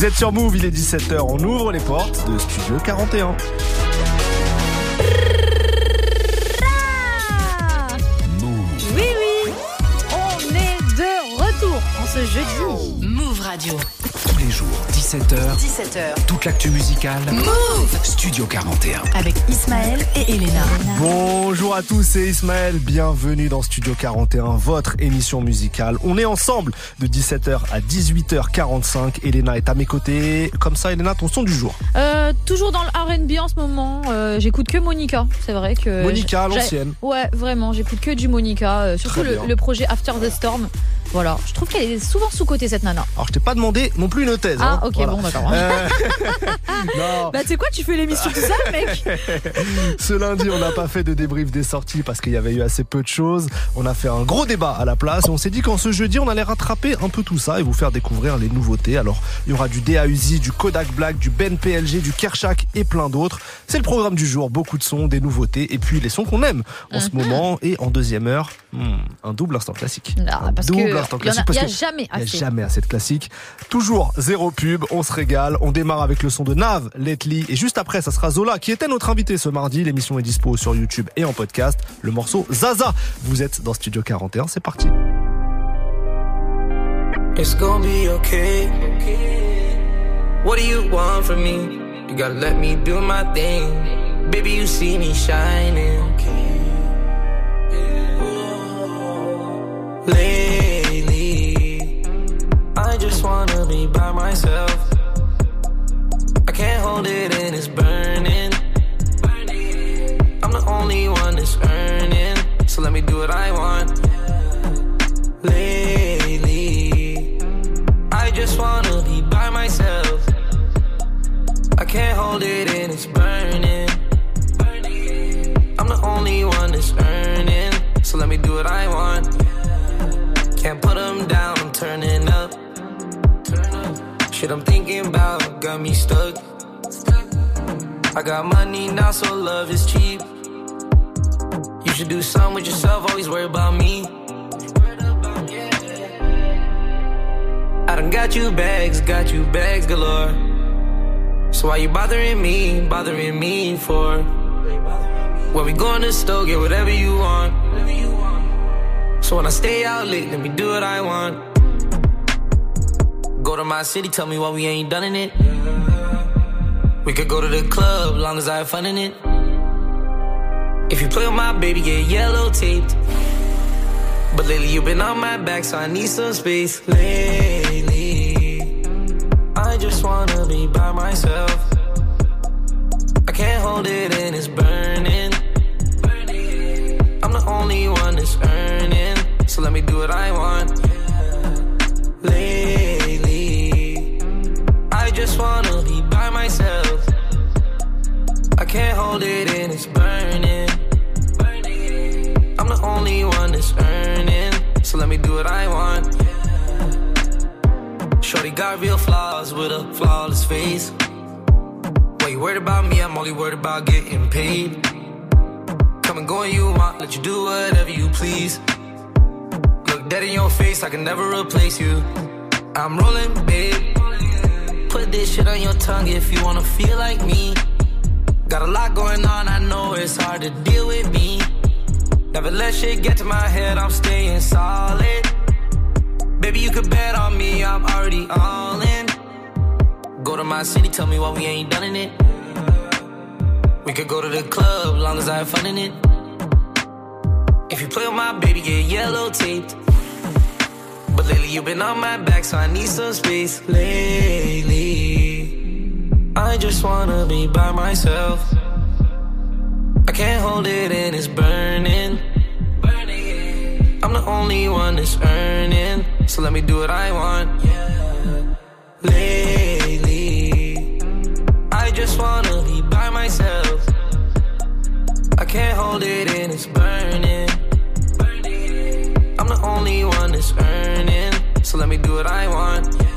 Vous êtes sur Move, il est 17h, on ouvre les portes de Studio 41. Oui, oui, on est de retour en ce jeudi. Move Radio. Tous les jours, 17h, 17h. toute l'actu musicale. Move Studio 41. avec Ismaël et Elena. Bonjour à tous, c'est Ismaël, bienvenue dans Studio 41, votre émission musicale. On est ensemble de 17h à 18h45. Elena est à mes côtés. Comme ça, Elena, ton son du jour. Euh, toujours dans le R&B en ce moment. euh, j'écoute que Monica. C'est vrai que Monica, l'ancienne. Ouais, vraiment, j'écoute que du Monica. euh, surtout le projet After the Storm. Voilà, je trouve qu'elle est souvent sous côté cette nana. Alors, je t'ai pas demandé non plus une thèse. Ah, hein. ok, Voilà. bon, d'accord. Euh, Bah, tu sais quoi, tu fais l'émission tout seul, mec ce lundi, on n'a pas fait de débrief des sorties parce qu'il y avait eu assez peu de choses. On a fait un gros débat à la place. Et on s'est dit qu'en ce jeudi, on allait rattraper un peu tout ça et vous faire découvrir les nouveautés. Alors, il y aura du DA Uzi, du Kodak Black, du Ben PLG, du Kershak et plein d'autres. C'est le programme du jour. Beaucoup de sons, des nouveautés et puis les sons qu'on aime en ce moment. Et en deuxième heure, hmm, un double instant classique. Ah, parce double il y en a- classique. parce il y a que jamais il y a assez. jamais assez de classiques. Toujours zéro pub, on se régale. On démarre avec le son de Nav, Letly. Et juste après, ça sera Zola qui était notre invité ce mardi. L'émission est dispo sur YouTube et en podcast. Le morceau Zaza. Vous êtes dans Studio 41, c'est parti. It's gonna be okay. What do you want from me? You gotta let me do my thing. Baby, you see me shining. Lately, I just wanna be by myself. I can't hold it in, it's burning. I'm the only one that's earning, so let me do what I want. Lately, I just wanna be by myself. I can't hold it in, it's burning. I'm the only one that's earning, so let me do what I want. Can't put them down, I'm turning. Shit I'm thinking about got me stuck. I got money now, so love is cheap. You should do something with yourself, always worry about me. I done got you bags, got you bags galore. So why you bothering me, bothering me for? When we go in the store, get whatever you want. So when I stay out late, let me do what I want. Go to my city, tell me why we ain't done in it. We could go to the club, long as I have fun in it. If you play with my baby, get yellow taped. But lately you've been on my back, so I need some space. Lately, I just wanna be by myself. I can't hold it in, it's burning. I'm the only one that's earning, so let me do what I want. Hold it in, it's burning. I'm the only one that's earning, so let me do what I want. Shorty got real flaws with a flawless face. Why you worried about me? I'm only worried about getting paid. Come and go when you want, let you do whatever you please. Look dead in your face, I can never replace you. I'm rolling, babe. Put this shit on your tongue if you wanna feel like me. Got a lot going on, I know it's hard to deal with me. Never let shit get to my head, I'm staying solid. Baby, you could bet on me, I'm already all in. Go to my city, tell me why we ain't done in it. We could go to the club, long as I have fun in it. If you play with my baby, get yellow taped. But lately you've been on my back, so I need some space. Lately, I just wanna be by myself. I can't hold it in, it's burning. I'm the only one that's earning, so let me do what I want. Lately, I just wanna be by myself. I can't hold it in, it's burning. I'm the only one that's earning, so let me do what I want. Let's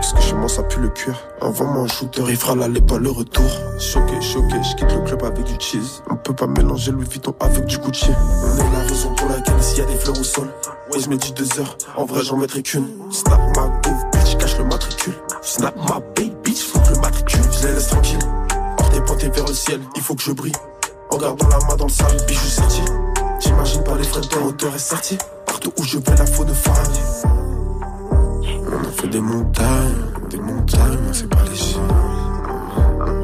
luxe, que chez moi ça pue le cuir. Envoie-moi un shooter, il fera l'aller pas le retour. Choqué, choqué, je quitte le club avec du cheese. On peut pas mélanger Louis Vuitton avec du Gucci. On est la raison pour laquelle ici y a des fleurs au sol. Ouais, je mets du deux heures, en vrai j'en mettrai qu'une. Snap ma groove, bitch, cache le matricule. Snap ma baby, bitch, faut le matricule. Je les laisse tranquilles, hors des pointés vers le ciel, il faut que je brille. En gardant la main dans le sable, bijou sorti. J'imagine pas les frais de hauteur et sorti. Partout où je vais, la faune a fait des montagnes, des montagnes, c'est pas léger.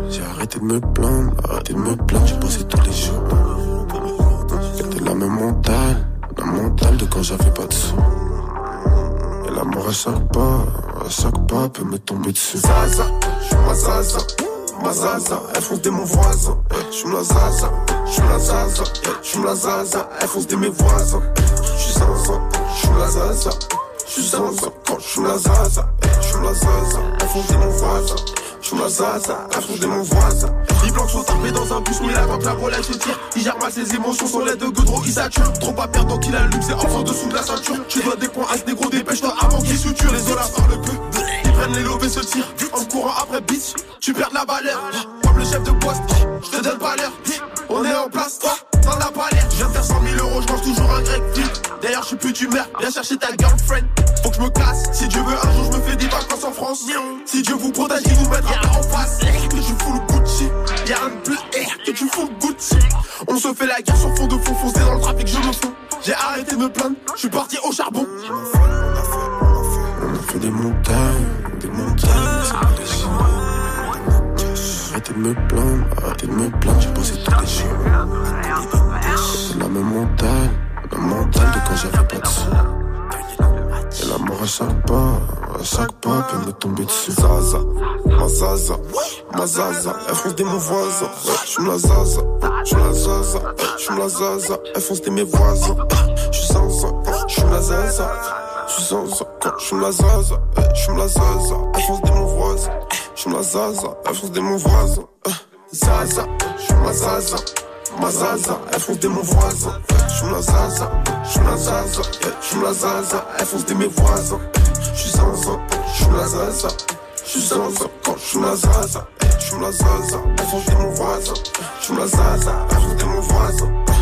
J'ai arrêté de me plaindre, arrêté de me plaindre, j'ai bossé tous les jours. C'était la même mentale, la mentale de quand j'avais pas de sous. Et la mort à chaque pas, à chaque pas peut me tomber dessus. Zaza, j'suis ma zaza, ma zaza, elle fonce des mon voisin. J'suis la zaza, j'suis la zaza, j'suis la zaza, elle fonce des mes voisins. J'suis zaza, j'suis la zaza. Zaza quand j'suis la zaza, j'suis la zaza, elle fonce des mon voisin. J'suis la zaza, des mon voisin. Les blancs sont tapés dans un bus, mais attend que la Rolex se tire. Il gère mal ses émotions, son lait de goudron, il sature. Trop pas perdre donc il allume, c'est en dessous de la ceinture. Tu dois des points à ce négro, dépêche-toi avant qu'il suture. Les olas parlent peu, ils prennent les lobes et se tirent. En courant après bitch, tu perds la valeur. Comme le chef de poste, je te donne pas l'heure. On est en place, toi, t'en as pas l'air. Je viens faire 100 000 euros, je mange toujours un grec. D'ailleurs, je suis plus d'humeur, viens chercher ta girlfriend. Faut je me casse, si Dieu veut, un jour je me fais des vacances en France. Si Dieu vous protège, il vous mettra en face. Que tu fous le Gucci, y'a un bleu que tu fous le Gucci. On se fait la guerre sur fond de fond, foncé dans le trafic, je me fous. J'ai arrêté de me plaindre, je suis parti au charbon. On a fait des montagnes, des montagnes. Arrêtez de me plaindre, arrêtez de me plaindre, j'ai bossé tous les jours. C'est la même mentale, la mentale de quand j'avais pas de sous. Et la mort à chaque pas, à chaque pas peut me tomber dessus. Zaza, ma zaza, ma zaza, elle fonce des mon voisin. J'suis la zaza, j'suis la zaza, j'suis la zaza, elle fonce des mes voisins. J'suis zaza, j'suis la zaza, j'suis zaza, j'suis la zaza, j'suis la zaza, elle fonce des mon voisin. J'suis la zaza, elle fonce des mon voisin. Zaza, j'suis ma zaza. Ma zaza, elle fonce des mon voisin. J'suis la zaza, j'suis la zaza, j'suis la zaza, elle fonce des mes voisins. J'suis zaza, j'suis la zaza, j'suis zaza quand la zaza, j'suis la zaza, elle fonce des mon voisin. J'suis la zaza, elle fonce des mon voisin.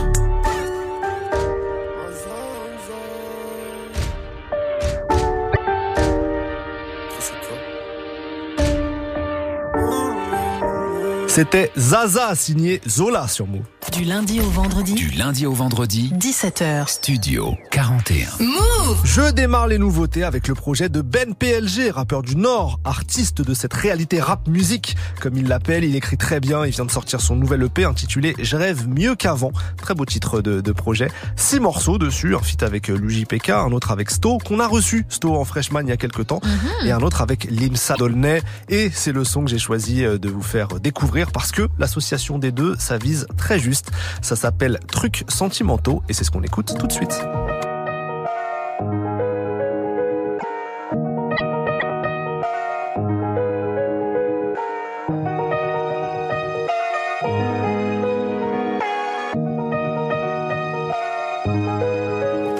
C'était Zaza signé Zola sur Move. Du lundi au vendredi. Du lundi au vendredi. 17h. Studio 41. Move Je démarre les nouveautés avec le projet de Ben PLG, rappeur du Nord, artiste de cette réalité rap musique, comme il l'appelle. Il écrit très bien. Il vient de sortir son nouvel EP intitulé Je rêve mieux qu'avant. Très beau titre de, de projet. Six morceaux dessus, un feat avec l'UJPK, un autre avec Sto, qu'on a reçu, Sto en freshman il y a quelques temps, et un autre avec Limsa Dolnay. Et c'est le son que j'ai choisi de vous faire découvrir parce que l'association des deux, ça vise très juste. Ça s'appelle Trucs sentimentaux et c'est ce qu'on écoute tout de suite.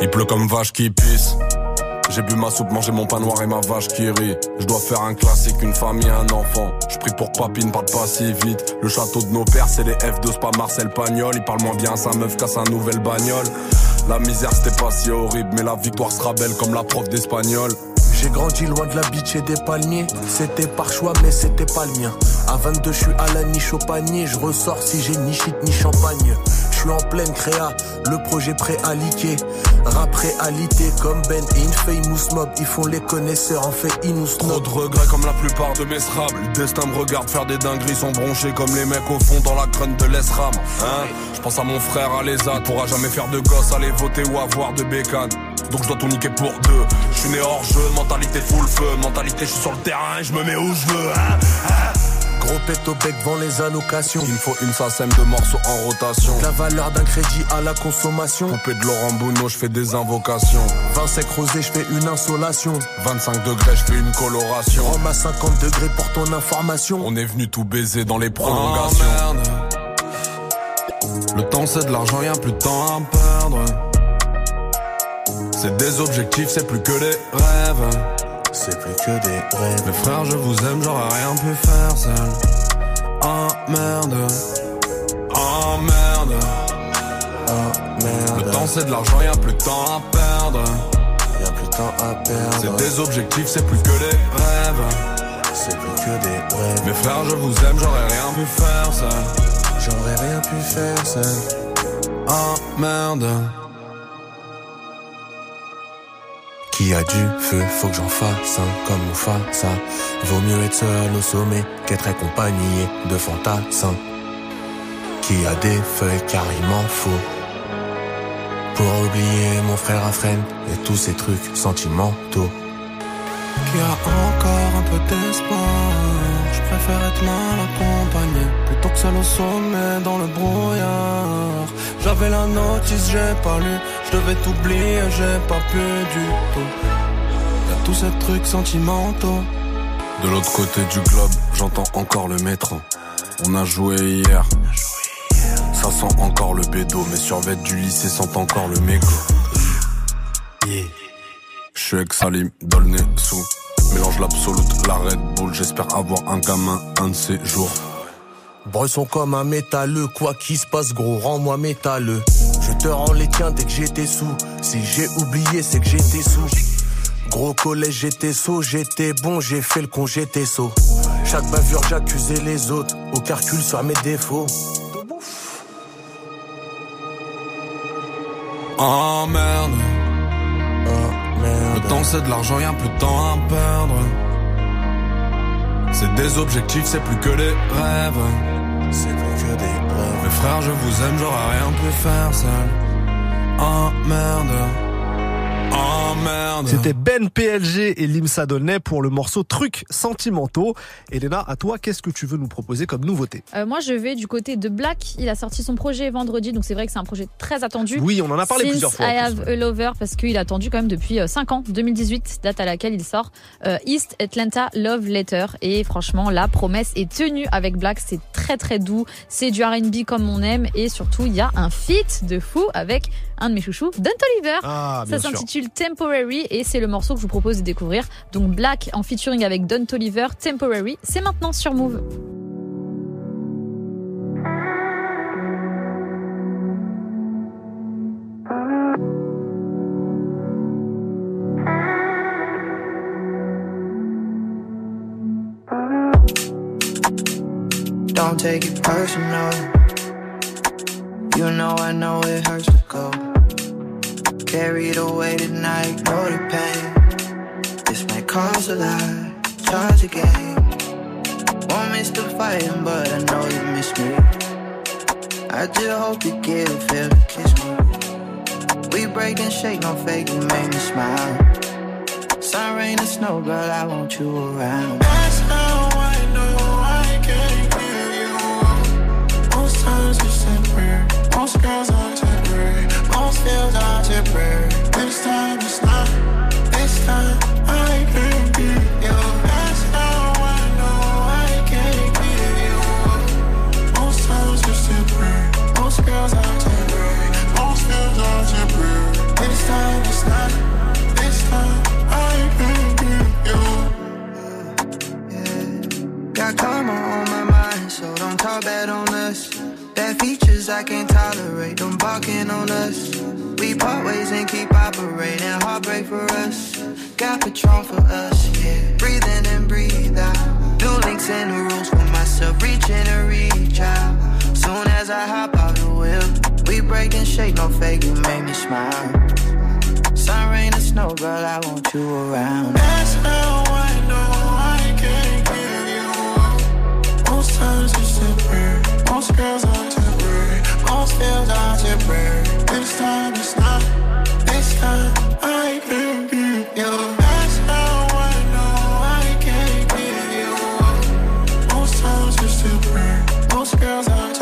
Il pleut comme vache qui pisse. J'ai bu ma soupe, mangé mon pain noir et ma vache qui rit. Je dois faire un classique, une famille, un enfant. Je prie pour que papine parle pas si vite. Le château de nos pères, c'est les F2, c'est pas Marcel Pagnol. Il parle moins bien, sa meuf casse un nouvelle bagnole. La misère c'était pas si horrible, mais la victoire sera belle comme la prof d'espagnol. J'ai grandi loin de la biche et des palmiers. C'était par choix, mais c'était pas le mien. À 22, je suis à la niche au panier. Je ressors si j'ai ni shit ni champagne. En pleine créa, le projet prêt à liquer. Rap réalité comme Ben et Infamous Mob. Ils font les connaisseurs, en fait, ils nous Trop de regrets comme la plupart de mes srables. Le destin me regarde faire des dingueries, sont bronchés comme les mecs au fond dans la crâne de l'ESRAM. Hein? Je pense à mon frère à l'ESA, pourra jamais faire de gosse, aller voter ou avoir de bécane. Donc je dois tout niquer pour deux. Je suis né hors jeu, mentalité full feu, mentalité je suis sur le terrain et je me mets où je veux. Hein Gros pète au bec vend les allocations. Il me faut une sacème de morceaux en rotation. La valeur d'un crédit à la consommation. Coupé de Laurent Bounot, je fais des invocations. 20 sec rosé, je fais une insolation. 25 degrés, je fais une coloration. Rome à 50 degrés pour ton information. On est venu tout baiser dans les prolongations. Le temps c'est de l'argent, y'a plus de temps à perdre. C'est des objectifs, c'est plus que des rêves. C'est plus que des rêves. Mes frères, je vous aime, j'aurais rien pu faire seul. Oh merde, oh merde. Oh merde. Le temps c'est de l'argent, y a plus de temps à perdre. Y a plus de temps à perdre. C'est des objectifs, c'est plus que des rêves. C'est plus que des rêves. Mes frères, je vous aime, j'aurais rien pu faire seul. J'aurais rien pu faire seul. Oh merde. Qui a du feu, faut que j'en fasse un comme ça. Vaut mieux être seul au sommet qu'être accompagné de fantassins. Qui a des feuilles car il m'en faut. Pour oublier mon frère à freine et tous ces trucs sentimentaux. Qui a encore un peu d'espoir. Je préfère être mal accompagné plutôt que seul au sommet dans le brouillard. J'avais la notice, j'ai pas lu. Je devais t'oublier, j'ai pas pu du tout. Y'a tous ces trucs sentimentaux. De l'autre côté du globe, j'entends encore le métro. On a joué hier. Ça sent encore le bédo, mes survêtes du lycée sentent encore le mégot. Yeah. Je suis avec Salim, dans le nez sous. Mélange l'absolute, la Red Bull. J'espère avoir un gamin un de ces jours. Bresson comme un métalleux, quoi qu'il se passe gros, rends-moi métalleux. Je te rends les tiens dès que j'étais sous. Si j'ai oublié, c'est que j'étais sous. Gros collège, j'étais saut, j'étais bon, j'ai fait le con, j'étais saut. Chaque bavure, j'accusais les autres, au calcul sur mes défauts. Oh merde, Oh merde. le temps c'est de l'argent, y a plus de temps à perdre. C'est des objectifs, c'est plus que des rêves. C'est plus que des rêves. Mes frères, je vous aime, j'aurais rien pu faire seul. Merde, oh merde. C'était Ben PLG et Limsa Dolnay pour le morceau Trucs sentimentaux. Elena, à toi, qu'est-ce que tu veux nous proposer comme nouveauté? Euh, moi, je vais du côté de Black. Il a sorti son projet vendredi, donc c'est vrai que c'est un projet très attendu. Oui, on en a parlé Since plusieurs fois. I plus, have ouais. a lover parce qu'il a attendu quand même depuis 5 ans, 2018, date à laquelle il sort euh, East Atlanta Love Letter. Et franchement, la promesse est tenue avec Black. C'est très très doux. C'est du R&B comme on aime et surtout il y a un feat de fou avec un de mes chouchous, Don Toliver. Ah, Ça s'intitule Temporary et c'est le morceau que je vous propose de découvrir. Donc Black en featuring avec Don Toliver, Temporary. C'est maintenant sur Move. Don't take it personal. You know I know it hurts to go. Carried away tonight, know the pain. This might cost a lot, charge again. Won't miss the fighting, but I know you miss me. I just hope you get a feel to kiss me. We break and shake, no fake, you make me smile. Sun, rain, or snow, girl, I want you around. Girls are temporary, most feels are temporary. This time it's not, this time I can't give you. That's how I know I can't give you. Most times it's temporary, most girls are temporary, most feels are temporary. This time it's not, this time I can't give you up. Got karma on my mind, so don't talk bad on us. Features I can't tolerate, them barking on us. We part ways and keep operating, heartbreak for us. Got Patron for us, yeah. Breathe in and breathe out. Do links and the rules for myself, reach in and reach out. Soon as I hop out the wheel, we break and shake, no fake, you make me smile. Sun, rain, or snow, girl, I want you around. That's how I know times it's temporary, most girls are temporary, most feels are temporary. This time it's not, this time I can't give you. That's how I know I can't give you. Most times it's most girls are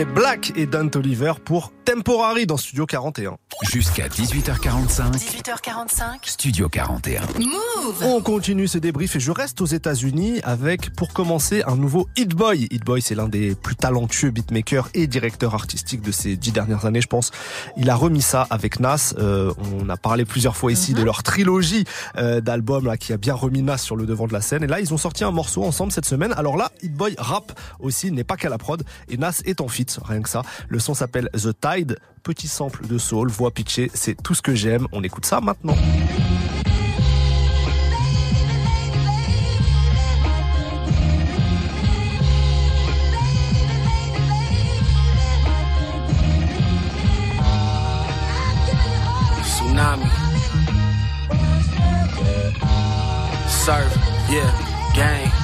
C'était Black et Dante Oliver pour Temporary dans Studio 41. Jusqu'à 18h45. 18h45. Studio 41. Move On continue ce débrief et je reste aux États-Unis avec, pour commencer, un nouveau Hit Boy. Hit Boy, c'est l'un des plus talentueux beatmakers et directeurs artistiques de ces dix dernières années, je pense. Il a remis ça avec Nas. Euh, on a parlé plusieurs fois ici de leur trilogie euh, d'albums là qui a bien remis Nas sur le devant de la scène. Et là, ils ont sorti un morceau ensemble cette semaine. Alors là, Hit Boy rap aussi, n'est pas qu'à la prod. Et Nas est en fit, rien que ça. Le son s'appelle The Tide. Petit sample de soul, voix pitchée, c'est tout ce que j'aime. On écoute ça maintenant. Surf, yeah, gang.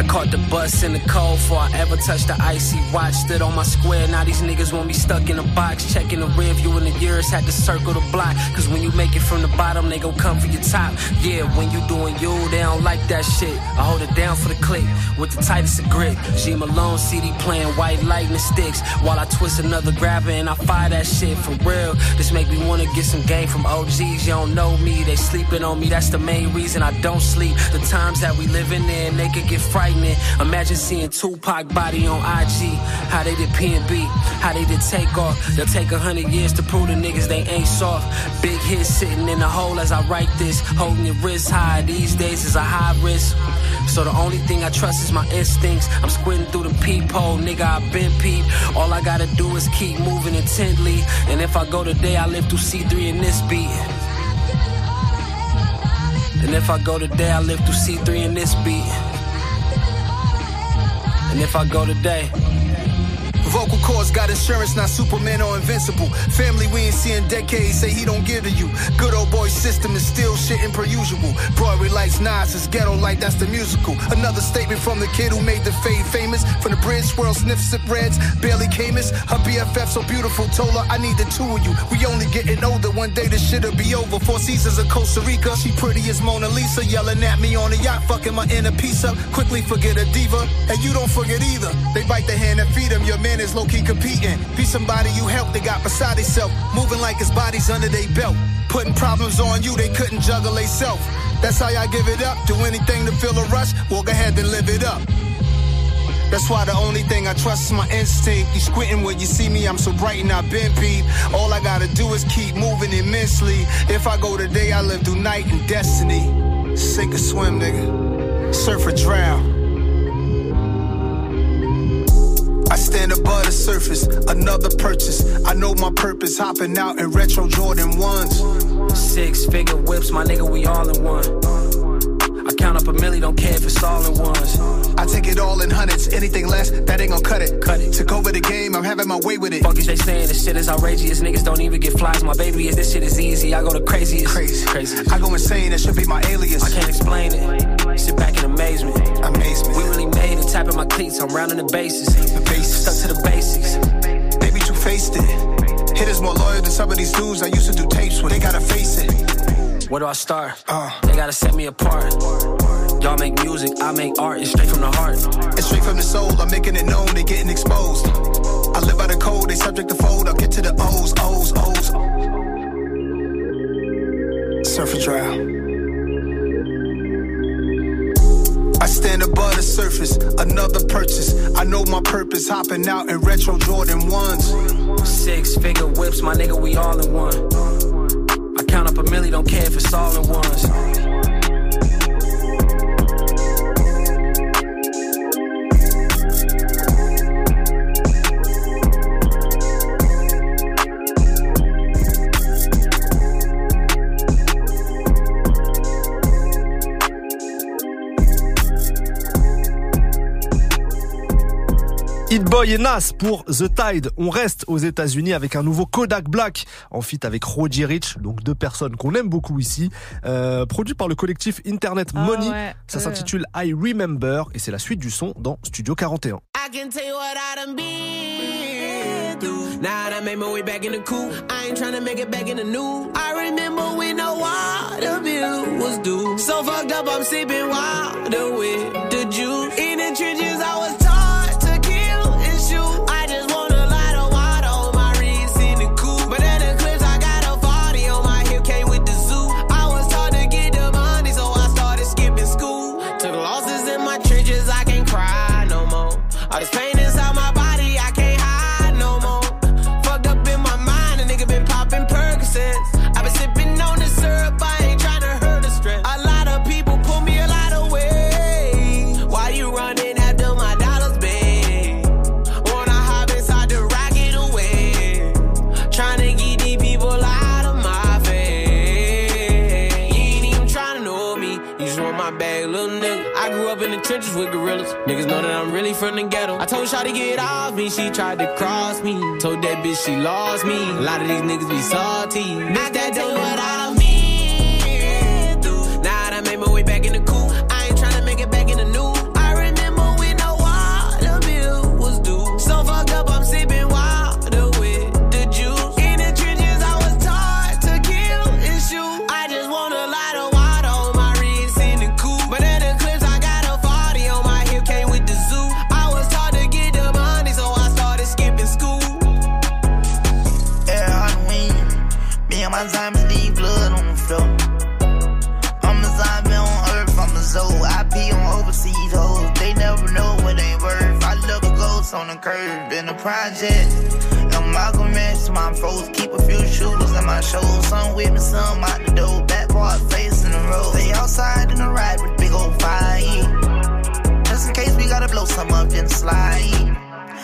I caught the bus in the cold before I ever touched the icy watch. Stood on my square, now these niggas want me stuck in a box. Checking the rear view in the years, had to circle the block. Cause when you make it from the bottom, they gon' come for your top. Yeah, when you doing you, they don't like that shit. I hold it down for the click with the tightest of grip. G Malone CD playing white lightning sticks while I twist another grabber and I fire that shit for real. This make me wanna get some game from OGs. You don't know me, they sleeping on me. That's the main reason I don't sleep. The times that we living in, they could get Imagine seeing Tupac body on IG. How they did P and B, how they did take off. They'll take a hundred years to prove the niggas they ain't soft. Big hit sitting in the hole as I write this. Holding your wrist high these days is a high risk. So the only thing I trust is my instincts. I'm squinting through the peephole, nigga. I've been peep. All I gotta do is keep moving intently. And if I go today, I live through C3 in this beat. And if I go today, I live through C3 in this beat. And if I go today, Vocal cords got insurance, not Superman or invincible. Family we ain't seen decades, say he don't give to you. Good old boy system is still shitting per usual. Broadway lights, Nas is ghetto like that's the musical. Another statement from the kid who made the fade famous. From the bridge, swirl, sniff, sip reds, barely Camus. Her BFF so beautiful, told her I need the two of you. We only getting older, one day this shit'll be over. Four seasons of Costa Rica, she pretty as Mona Lisa, yelling at me on a yacht, fucking my inner piece up. Quickly forget a diva, and you don't forget either. They bite the hand and feed him, your man is low key competing. Be somebody you help, they got beside themselves. Moving like his body's under their belt. Putting problems on you, they couldn't juggle they self. That's how y'all give it up. Do anything to feel a rush, walk ahead and live it up. That's why the only thing I trust is my instinct. You squinting when you see me, I'm so bright and I've been peep. All I gotta do is keep moving immensely. If I go today, I live through night and destiny. Sink or swim, nigga. Surf or drown. I stand above the surface, another purchase. I know my purpose, hopping out in retro Jordan 1s. six figure whips, my nigga, we all in one. I count up a milli, don't care if it's all in ones. I take it all in hundreds, anything less, that ain't gon' cut it. Cut it. Took over the game, I'm having my way with it. Fuck is they saying this shit is outrageous. Niggas don't even get flies. My baby is this shit is easy. I go the craziest. Crazy. Crazy. I go insane, that should be my alias. I can't explain it. Sit back in amazement. Amazement. We really made it. Tapping my cleats. I'm rounding the bases. The bases. Stuck to the basics. Baby, two faced it. Hitters more loyal than some of these dudes I used to do tapes with. They gotta face it. Where do I start? Uh. They gotta set me apart. Y'all make music, I make art. It's straight from the heart. It's straight from the soul, I'm making it known, they getting exposed. I live by the code, they subject to fold. I'll get to the O's, O's, O's. Surf and drown. I stand above the surface, another purchase. I know my purpose, hopping out in retro Jordan 1s. Six figure whips, my nigga, we all in one. Count Boy et Nas pour The Tide. On reste aux États-Unis avec un nouveau Kodak Black en feat avec Roger Rich, donc deux personnes qu'on aime beaucoup ici, euh, produit par le collectif Internet Ah Money. ouais, Ça euh. s'intitule I Remember et c'est la suite du son dans Studio 41. I can tell you what I done been through. Now that I made my way back in the coop, I ain't tryna make it back in the new. I remember when the water bill was due. So fucked up, I'm sipping water with the juice. In the trenches, I was the ghetto. I told Shawty get off me, she tried to cross me. Told that bitch she lost me. A lot of these niggas be salty. Not that day what I ghost on the curb in the project. And Malcolm X, my foes. Keep a few shooters in my shows. Some with me, some out the door. Back part face in the road. Stay outside in the ride with big old fire. Just in case we gotta blow some up, and slide.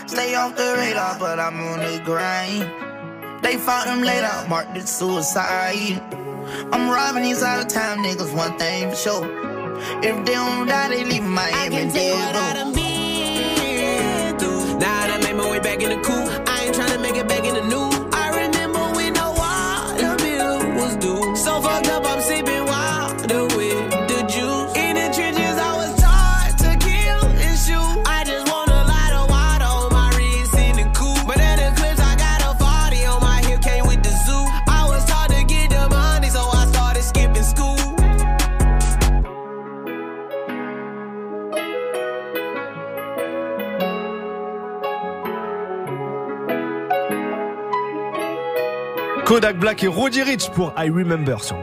Stay off the radar, but I'm on the grind. They found him laid out, marked it suicide. I'm robbing these out of town niggas, one thing for sure. If they don't die, they leave Miami dead. Now Kodak Black et Roddy Rich pour I Remember sur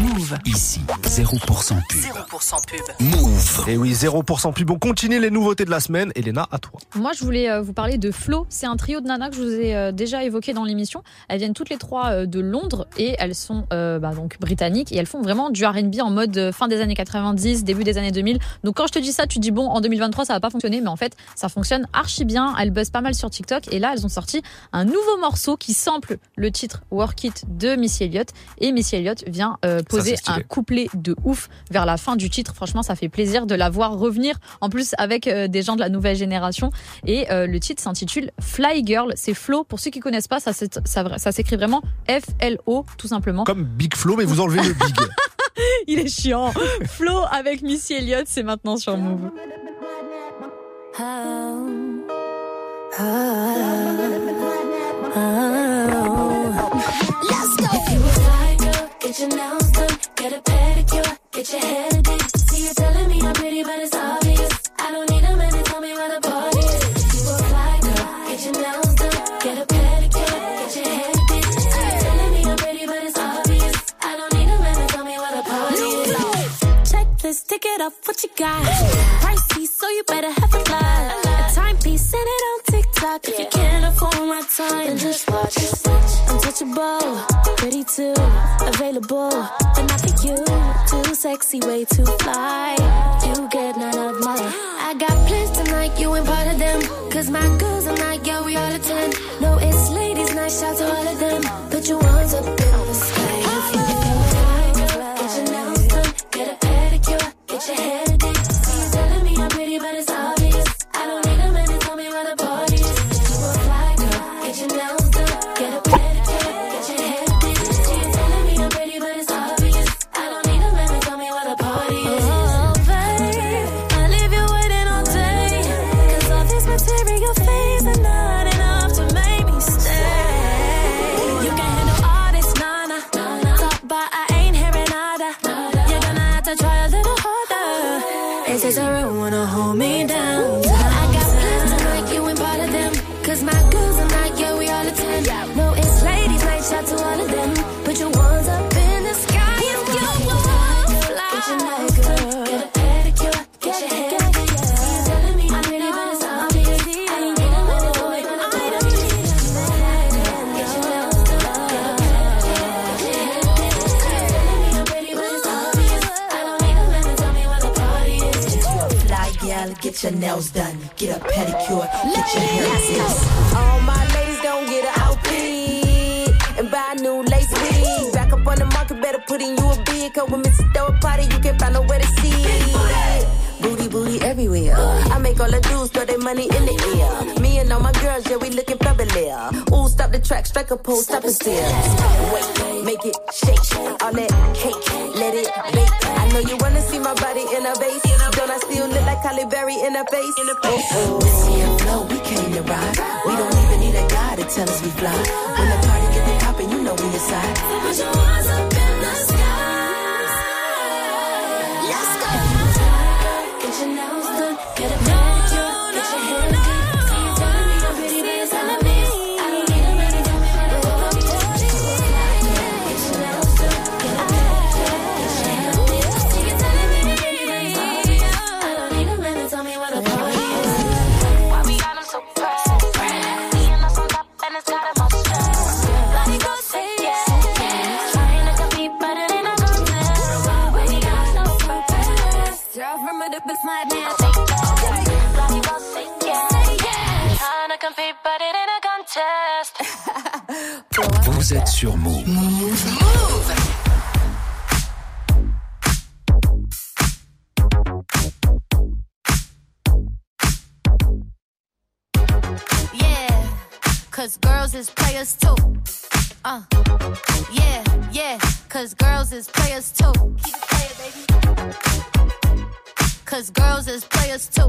Move. Ici, 0% pub. 0% pub. Move. Et oui, 0% pub. On continue les nouveautés de la semaine. Elena, à toi. Moi, je voulais euh, vous parler de Flo. C'est un trio de nanas que je vous ai euh, déjà évoqué dans l'émission. Elles viennent toutes les trois euh, de Londres et elles sont euh, bah, donc britanniques et elles font vraiment du R&B en mode fin des années 90, début des années 2000. Donc quand je te dis ça, tu dis bon, en 2023 ça va pas fonctionner, mais en fait ça fonctionne archi bien. Elles buzzent pas mal sur TikTok et là elles ont sorti un nouveau morceau qui sample le titre Work It de Missy Elliott et Missy Elliott vient euh, poser un couplet de ouf vers la fin du titre. Franchement, ça fait plaisir de la voir revenir en plus avec euh, des gens de la nouvelle génération. Et euh, le titre s'intitule Fly Girl. C'est Flo. Pour ceux qui connaissent pas, ça, s'est- ça, ça s'écrit vraiment F-L-O, tout simplement. Comme Big Flo, mais vous enlevez le big. Il est chiant. Flo avec Missy Elliott, c'est maintenant sur Move. Let's go. Get your nails done, get a pedicure, get your hair did. See you telling me I'm pretty, but it's obvious. I don't need a man to tell me where the party is. You a fly girl, get your nails done, get a pedicure, get your hair did. See you telling me I'm pretty, but it's obvious. I don't need a man to tell me where the party is. Check this, tick it up, what you got? Pricey, so you better have a fly. A timepiece, send it on TikTok. If you can't afford my time, then just watch it. Untouchable, pretty too, available, but not for you. Too sexy, way too fly. You get none of my. I got plans tonight, you ain't part of them. Cause my girls are not, yeah, we all attend. No, it's ladies' night, shout to all of them. Put your ones up in the sky. If you get your nails done, get a pedicure, get your hair your nails done, get a pedicure, get your hair done. All my ladies gon' get an outfit and buy a new lace wig. Back up on the market, better put in you a bid. Cause when Mrs. Throw a party, you can find nowhere to sit. Booty booty everywhere. I make all the dudes throw their money in the air. Me and all my girls, yeah, we looking fabulous. Ooh, stop the track, strike a pose, stop and stare. Wait, make it shake. All that cake, let it bake. I know you wanna see my body in a vase. Don't I still look like Halle Berry in a face? Oh, oh. Missy and Flo, we came to ride. We don't even need a guy to tell us we fly. When the party get the poppin', you know we inside. Put your hands up contest. Vous êtes sur Move. Yeah, cause girls is players too. Uh, yeah, yeah, cause girls is players too. Keep it playing, baby. Cause girls is players too.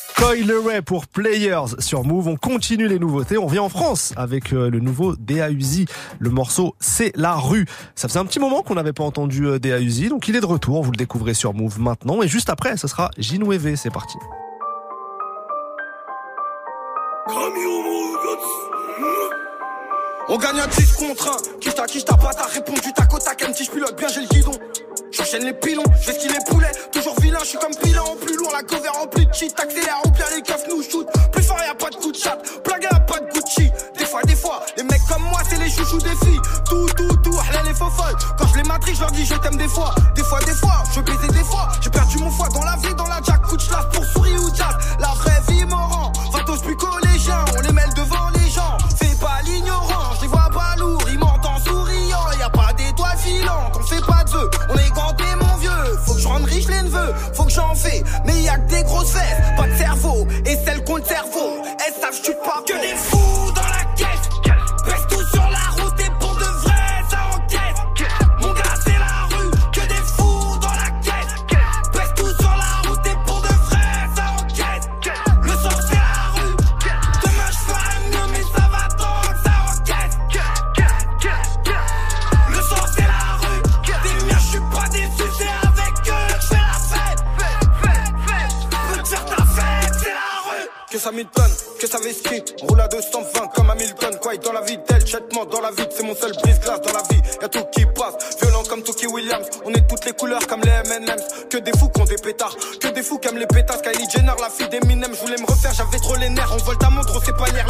Coil pour Players sur Move. On continue les nouveautés. On vient en France avec euh, le nouveau DAUZI. Le morceau C'est la rue. Ça faisait un petit moment qu'on n'avait pas entendu euh, DAUZI, donc il est de retour. Vous le découvrez sur Move maintenant. Et juste après, ce sera Ginouévé. C'est parti. On gagne un 10 contre 1. Qui t'a, qui t'a pas, t'as répondu tac au tac. Un petit pilote bien, j'ai le guidon. J'enchaîne les pilons, je vais les poulets. Toujours vilain, je suis comme pilon. En plus lourd, la cover remplie de cheat. Accélère, on bien les keufs nous shoot. Plus fort, y'a pas de coup de chat. Blague, y'a pas de Gucci. Des fois, des fois, les mecs comme moi, c'est les chouchous des filles. Tout, tout, tout, là les faux folles. Quand je les matrice, je leur dis je t'aime des fois. Des fois, des fois, je baiser des fois. J'ai perdu mon foie dans la vie, dans la jack. J'en fais. Mais y a que des grosses fesses, pas de cerveau. Et celles le cerveau, elles savent, je suis pas que la rue. Que ça vestit. Roule à 220 comme Hamilton, quoi, il l'enchaînement dans la vie, c'est mon seul brise-glace dans la vie. Y'a tout qui passe, violent comme Toki Williams. On est toutes les couleurs comme les M&M's. Que des fous qui ont des pétards, que des fous qui aiment les pétasses. Kylie Jenner, la fille d'Eminem, je voulais me refaire, j'avais trop les nerfs. On vole ta montre, c'est pas hier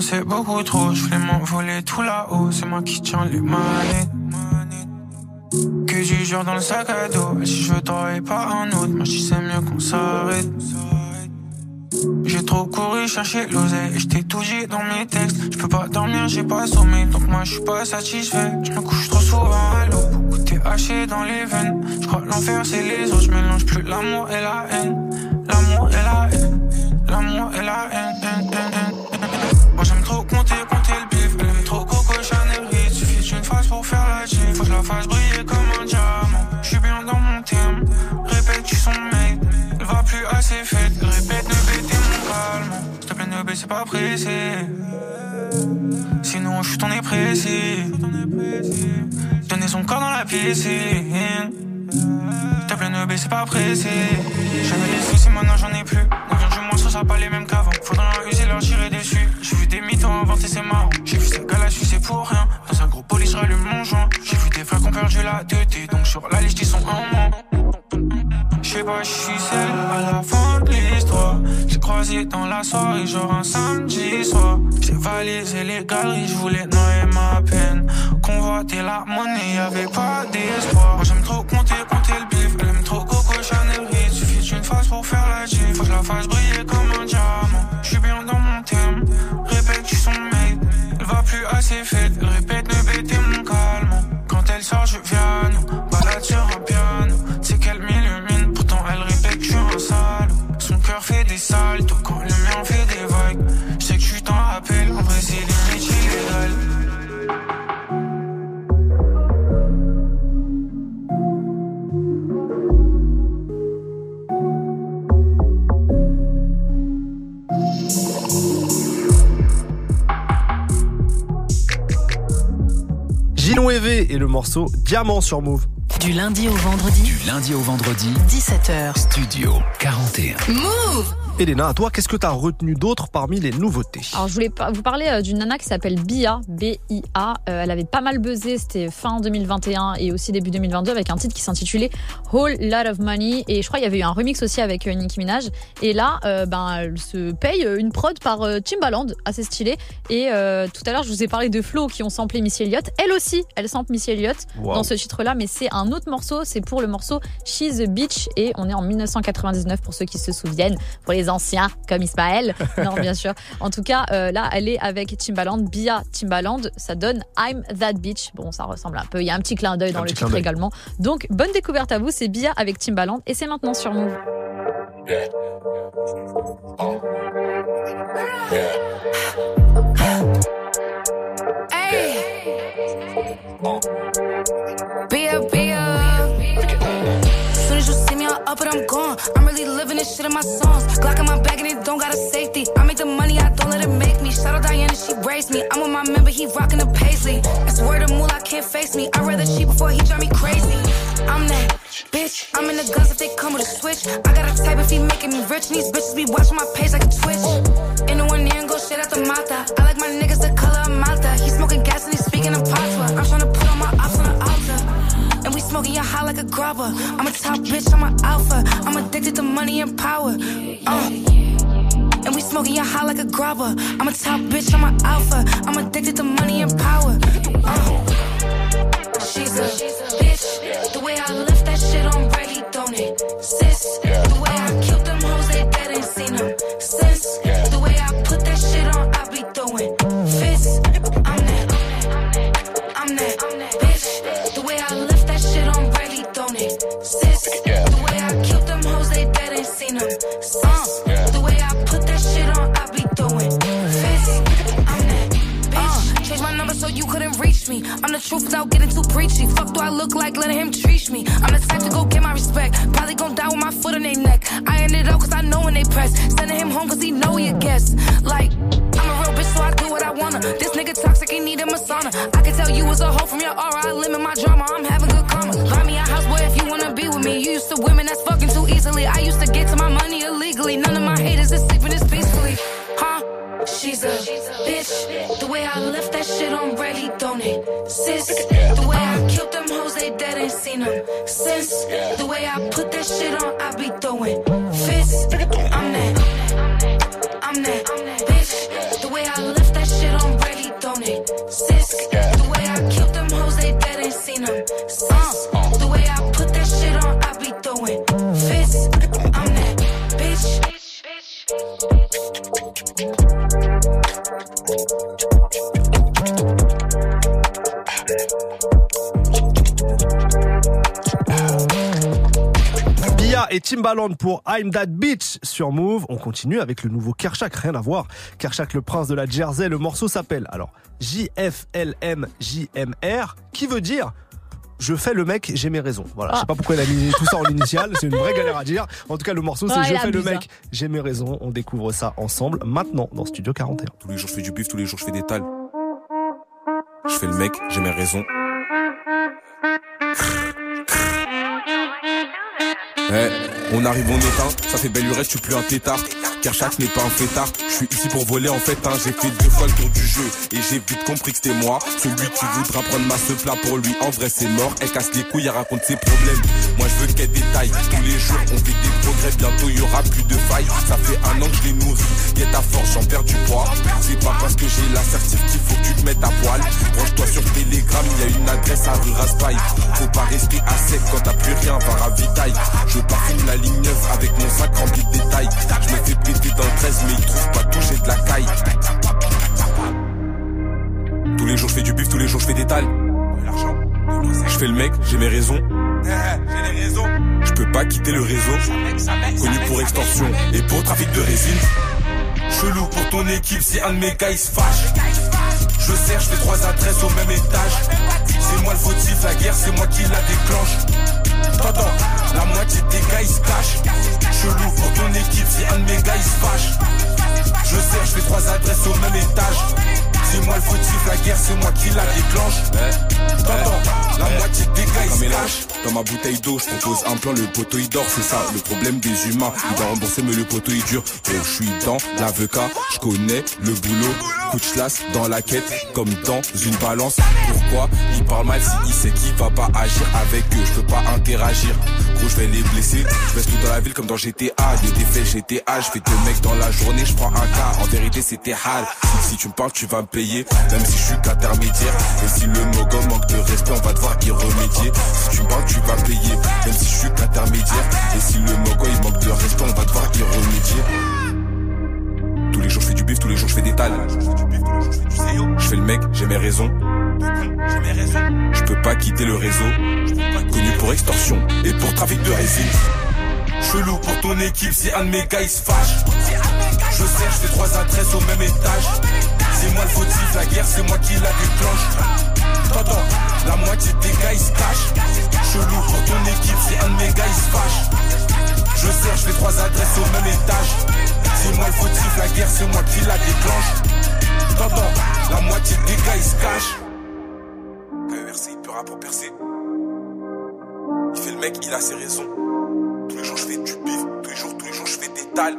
Sais beaucoup trop, je voulais m'envoler tout là-haut, c'est moi qui tiens les manettes. Que du jure dans le sac à dos, si je travaille pas un autre, moi je c'est mieux qu'on s'arrête. J'ai trop couru chercher l'oseille et je t'ai tout dit dans mes textes. Je peux pas dormir, j'ai pas sommeil, donc moi je suis pas satisfait. Je me couche trop souvent à l'eau, beaucoup t'es haché dans les veines. Je crois l'enfer c'est les autres, je mélange plus l'amour et la haine. L'amour et la haine, l'amour et la haine. Baissez pas pressé. Sinon, je suis ton précis. Donner son corps dans la piscine. Te plaît, ne baissez pas pressé. J'avais des soucis, maintenant j'en ai plus. Vient du moins, ça sera pas les mêmes qu'avant. Faudra user, leur tirer dessus. J'ai vu des mythos inventer, c'est marrant. J'ai vu ces gars-là, c'est pour rien. Dans un gros police, rallume mon joint. J'ai vu des frères qui ont perdu la tête. Donc sur la liste, ils sont en moins. J'sais pas, j'suis seul à la fin de l'histoire. Dans la soirée, genre un samedi soir. J'ai valisé les galeries, j'voulais noyer ma peine. Convoiter la monnaie, y'avait pas d'espoir. Moi j'aime trop compter, compter le bif. Elle aime trop Coco Chanel Ritz. Suffit d'une phrase pour faire la gym. Faut que je la fasse briller comme un diamant. J'suis bien dans mon terme. Répète, tu son mec. Elle va plus assez faite. Elle répète, ne bêtez mon calme. Quand elle sort, je viens des saltos quand le mien fait des vagues. Je sais que tu t'en rappelles. En vrai, c'est limite illégal. Gino Eve et le morceau Diamant sur Move. Du lundi au vendredi. Du lundi au vendredi, 17h. Studio 41. Move Elena, à toi, qu'est-ce que tu as retenu d'autre parmi les nouveautés? Alors, je voulais vous parler euh, d'une nana qui s'appelle Bia, B-I-A. Euh, elle avait pas mal buzzé, c'était fin 2021 et aussi début 2022 avec un titre qui s'intitulait Whole Lot of Money. Et je crois qu'il y avait eu un remix aussi avec euh, Nicki Minaj. Et là, euh, ben, elle se paye une prod par Timbaland, assez stylé. Et tout à l'heure, je vous ai parlé de Flo qui ont samplé Missy Elliott. Elle aussi, elle sample Missy Elliott Wow. dans ce titre-là, mais c'est un autre morceau. C'est pour le morceau She's a Beach. Et on est en 1999 pour ceux qui se souviennent, pour les anciens comme Ismaël. non, bien sûr. En tout cas, euh, là, elle est avec Timbaland, Bia Timbaland. Ça donne I'm That Bitch. Bon, ça ressemble un peu. Il y a un petit clin d'œil dans Un le titre également. Donc, bonne découverte à vous. C'est Bia avec Timbaland et c'est maintenant sur Move. Be be. Up and I'm gone. I'm really living this shit in my songs. Glock in my bag and it don't got a safety. I make the money, I don't let it make me. Shout out Diana, she braced me. I'm with my member, he rocking the paisley. That's word of moolah, can't face me. I'd rather cheat before he drive me crazy. I'm that bitch. I'm in the guns if they come with a switch. I got a type if he making me rich. And these bitches be watching my page like a twitch. In the one ear and go shit out the mata. I like grubber. I'm a top bitch, I'm an alpha. I'm addicted to money and power. Uh. And we smoking your high like a grubber. I'm a top bitch, I'm an alpha. I'm addicted to money and power. Uh. She's a look like letting him treat me? I'm the type to go get my respect. Probably gon' die with my foot in their neck. I end it up cause I know when they press. Sending him home cause he know he a guest. Like, I'm a real bitch so I do what I wanna. This nigga toxic, he need a masana. I can tell you was a hoe from your aura. I limit my drama, I'm having good karma. Buy me a house, boy, if you wanna be with me. You used to women that's fucking too easily. I used to get to my money illegally. None of my haters is sleeping this peacefully. Huh? She's a bitch. The way I left that shit on Riley, don't it? Sis. Dead ain't them since. The way I put that shit on, I be throwing fists. I'm that. Timbaland pour I'm That Bitch sur Move. On continue avec le nouveau Kershak, rien à voir. Kershak, le prince de la Jersey, le morceau s'appelle alors J-F-L-M-J-M-R, qui veut dire je fais le mec, j'ai mes raisons. Voilà, je sais pas pourquoi il a mis tout ça en initial, c'est une vraie galère à dire. En tout cas, le morceau c'est Ouais, je fais le mec, j'ai mes raisons. On découvre ça ensemble maintenant dans Studio 41. Tous les jours je fais du bif, tous les jours je fais des tales. Je fais le mec, j'ai mes raisons. Eh, on arrive, on éteint, ça fait belle lurette, je suis plus un tétard. Kershak n'est pas un fêtard, je suis ici pour voler en fait, hein. j'ai fait deux fois le tour du jeu. Et j'ai vite compris que c'était moi, celui qui voudra prendre ma ce plat pour lui, en vrai c'est mort, elle casse les couilles, elle raconte ses problèmes, moi je veux qu'elle détaille, tous les jours on fait des progrès, bientôt il aura plus de failles, ça fait un an que je l'ai nourri, y ta force, j'en perds du poids, c'est pas parce que j'ai l'assertif qu'il faut que tu te mettes à poil, branche-toi sur Telegram, y a une adresse à rue Raspail, faut pas rester à sec quand t'as plus rien, va ravitaille, je parfume la ligne 9 avec mon sac rempli de détails, je fais péter dans le 13 mais ils trouvent pas tout, j'ai de la caille. Tous les jours je fais du bif, tous les jours je fais des tales. Je fais le mec, j'ai mes raisons. Je peux pas quitter le réseau. Connu pour extorsion et pour trafic de résine. Chelou pour ton équipe si un de mes gars il se fâche. Je sers, je trois adresses au même étage. C'est moi le fautif, la guerre c'est moi qui la déclenche. T'entends, la moitié des gars ils se cachent. Chelou pour ton équipe si un de mes gars il se fâche. Je je fais trois adresses au même étage. C'est moi le fautif, la guerre c'est moi qui la déclenche. T'entends, la moitié des gars ils se cachent. Dans ma bouteille d'eau, je propose un plan, le poteau il dort, c'est ça le problème des humains. Il doit rembourser, mais le poteau il dure. Oh, je suis dans l'avocat, je connais le boulot. Coup de chlasse dans la quête, comme dans une balance. Pourquoi il parle mal si il sait qu'il va pas agir avec eux? Je peux pas interagir. Gros, je vais les blesser. Je reste tout dans la ville comme dans GTA. Des défaits GTA, je fais deux mecs dans la journée, je prends un cas. En vérité, c'était hal. Si, tu me parles, tu vas me payer, même si je suis qu'intermédiaire. Et si le mogo manque de respect, on va devoir y remédier. Si tu me parles, tu vas payer, même si je suis qu'intermédiaire. Et si le mogo il manque de respect, on va devoir y remédier. Tous les jours je fais du bif, tous les jours je fais des tales. Je fais le mec, j'ai mes raisons. Je peux pas quitter le réseau. Connu pour extorsion et pour trafic de résine. Chelou pour ton équipe si un de mes gars il se fâche. Je je fais trois adresses au même étage. C'est moi le fautif, la guerre c'est moi qui la déclenche. T'entends, la moitié des gars ils se cachent. Chelou pour ton équipe si un de mes gars il se fâche. Je je fais trois adresses au même étage. C'est moi le fautif, la guerre c'est moi qui la déclenche. T'entends, la moitié des gars ils se cachent. KERC, il peut pour. Il fait le mec, il a ses raisons. Tous les jours je fais du bif, tous les jours, tous les jours je fais.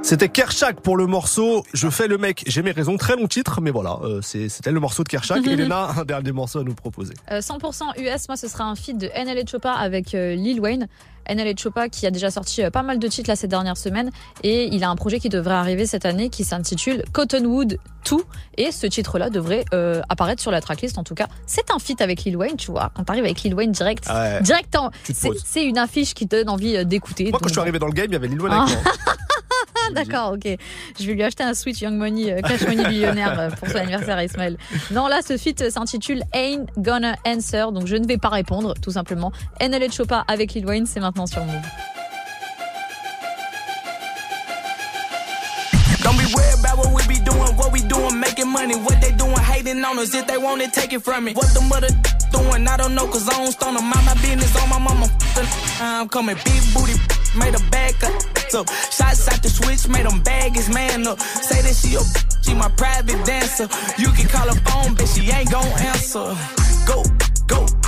C'était Kershak pour le morceau Je fais le mec. J'ai mes raisons. Très long titre, mais voilà, euh, c'est- c'était le morceau de Kershak. Elena, un dernier morceau à nous proposer. Euh, 100% US, moi ce sera un feat de NLA Choppa avec euh, Lil Wayne. NLA Choppa qui a déjà sorti euh, pas mal de titres là ces dernières semaines et il a un projet qui devrait arriver cette année qui s'intitule Cottonwood 2 et ce titre là devrait euh, apparaître sur la tracklist en tout cas. C'est un feat avec Lil Wayne, tu vois. Quand t'arrives avec Lil Wayne direct, ouais. direct c'est une affiche qui te donne envie euh, d'écouter. Moi, quand je suis arrivé dans le game, il y avait Lil Wayne Ah. avec moi. Ah, d'accord, ok. Je vais lui acheter un Switch Young Money, euh, Cash Money millionnaire euh, pour son anniversaire à Ismaël. Non, là, ce feat euh, s'intitule Ain't Gonna Answer, donc je ne vais pas répondre, tout simplement. NLA Choppa avec Lil Wayne, c'est maintenant sur Move. Don't be worried about what we be doing, what we doing, making money. What they doing, hating on us. If they want it, take it from me. What the mother doing, I don't know, cause I don't stone them. Mind my business on my mama. I'm coming big booty, made a back up. Shots out the switch, made them bag his man up. Say that she a, she my private dancer. You can call her phone, but she ain't gon' answer. Go, go.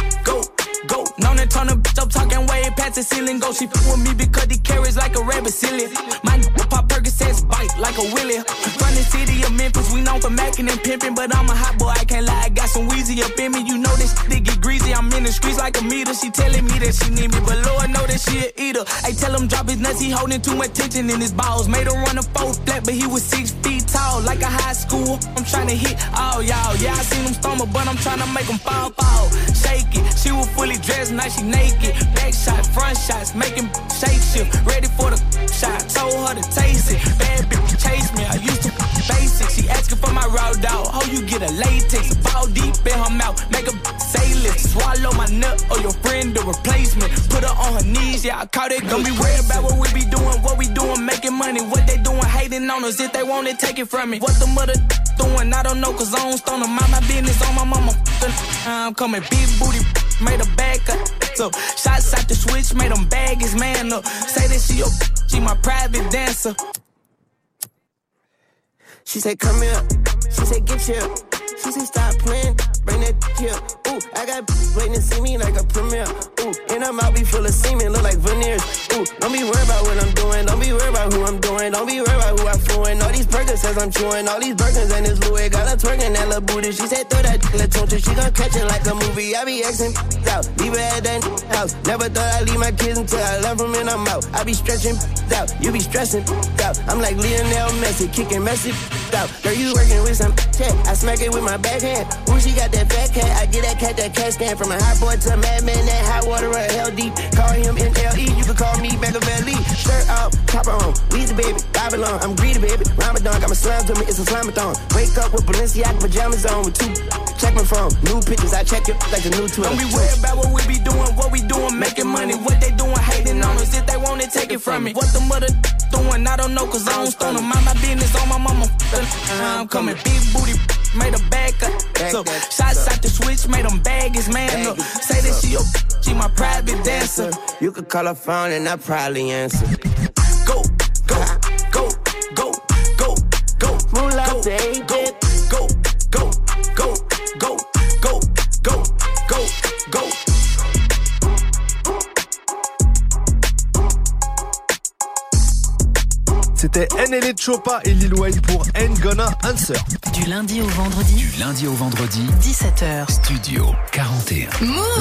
Up, talking way past the ceiling. Go, she fuck with me because he carries like a rabbit silly. My pop Percocets bite like a willy. From the city of Memphis, we known for macking and pimping, but I'm a hot boy, I can't lie. I got some wheezy up in me, you know this shit get greasy. I'm in the streets like a meter. She telling me that she need me, but Lord know that she a eater. I tell him drop his nuts, he holding too much tension in his balls. Made him run a four flat, but he was six feet tall, like a high school. I'm trying to hit all y'all. Yeah, I seen him stumble, but I'm trying to make him fall, fall. Fully dressed, now she naked. Back shot, front shots, making shake shift. Ready for the shot. Told her to taste it. Bad bitch chase me. I used to basic. She asking for my raw dog. How you get a latex? Ball deep in her mouth. Make a say lift. Swallow my nut or your friend the replacement. Put her on her knees. Yeah, I caught it. Don't be worried about what we be doing. What we doing, making money. What they doing, hating on us. If they want it, take it from me. What the mother doing, I don't know. Cause I don't stone them. My business on my mama. I'm coming big booty. Made a back up. So, shots out the switch. Made them bag his man up. Say that she, your, she my private dancer. She said, come here. She said, get here. She said, stop playing. Bring that here. Ooh, I got waiting to see me like a premiere. Ooh, in her mouth be full of semen, look like veneers. Ooh, don't be worried about what I'm doing. Don't be worried about who I'm doing. Don't be worried about who I'm fooling. All these burgers says I'm chewing. All these burgers and this Louis got her twerking that little booty. She said, throw that tunture. She gon' catch it like a movie. I be Xing out. Leave her at that house. Never thought I'd leave my kids until I left them in I'm out. I be stretching out. You be stressing out. I'm like Lionel Messi, kicking Messi out. Girl, you working with some check. I smack it with my backhand. Ooh, she got that fat cat. I get that cat that cat stand from a hot boy to a madman. That hot water run hell deep. Call him NLE. You can call me Machiavelli. Shirt off, top on. We the baby, Babylon. I'm greedy baby. Ramadan got my slime to me. It's a slamathon. Wake up with Balenciaga pajamas on with two. Check my phone. New pictures. I check it like a new Twitter. Don't be worried about what we be doing, what we doing, making money. What they doing, hating on us. If they want it, take it from me. What the mother doing, I don't know, cause I don't stone them. Mind my business on my mama. I'm coming big booty, made a back up. So, shots out the switch, made them bag his man up. Say that she, your, she my private dancer. You could call her phone and I probably answer. Go, go, go, go, go, go. Moolah, baby. Go, go, C'était NLA Choppa et Lil Wayne pour Ain't Gonna Answer. Du lundi au vendredi, Du lundi au vendredi, 17h. Studio 41.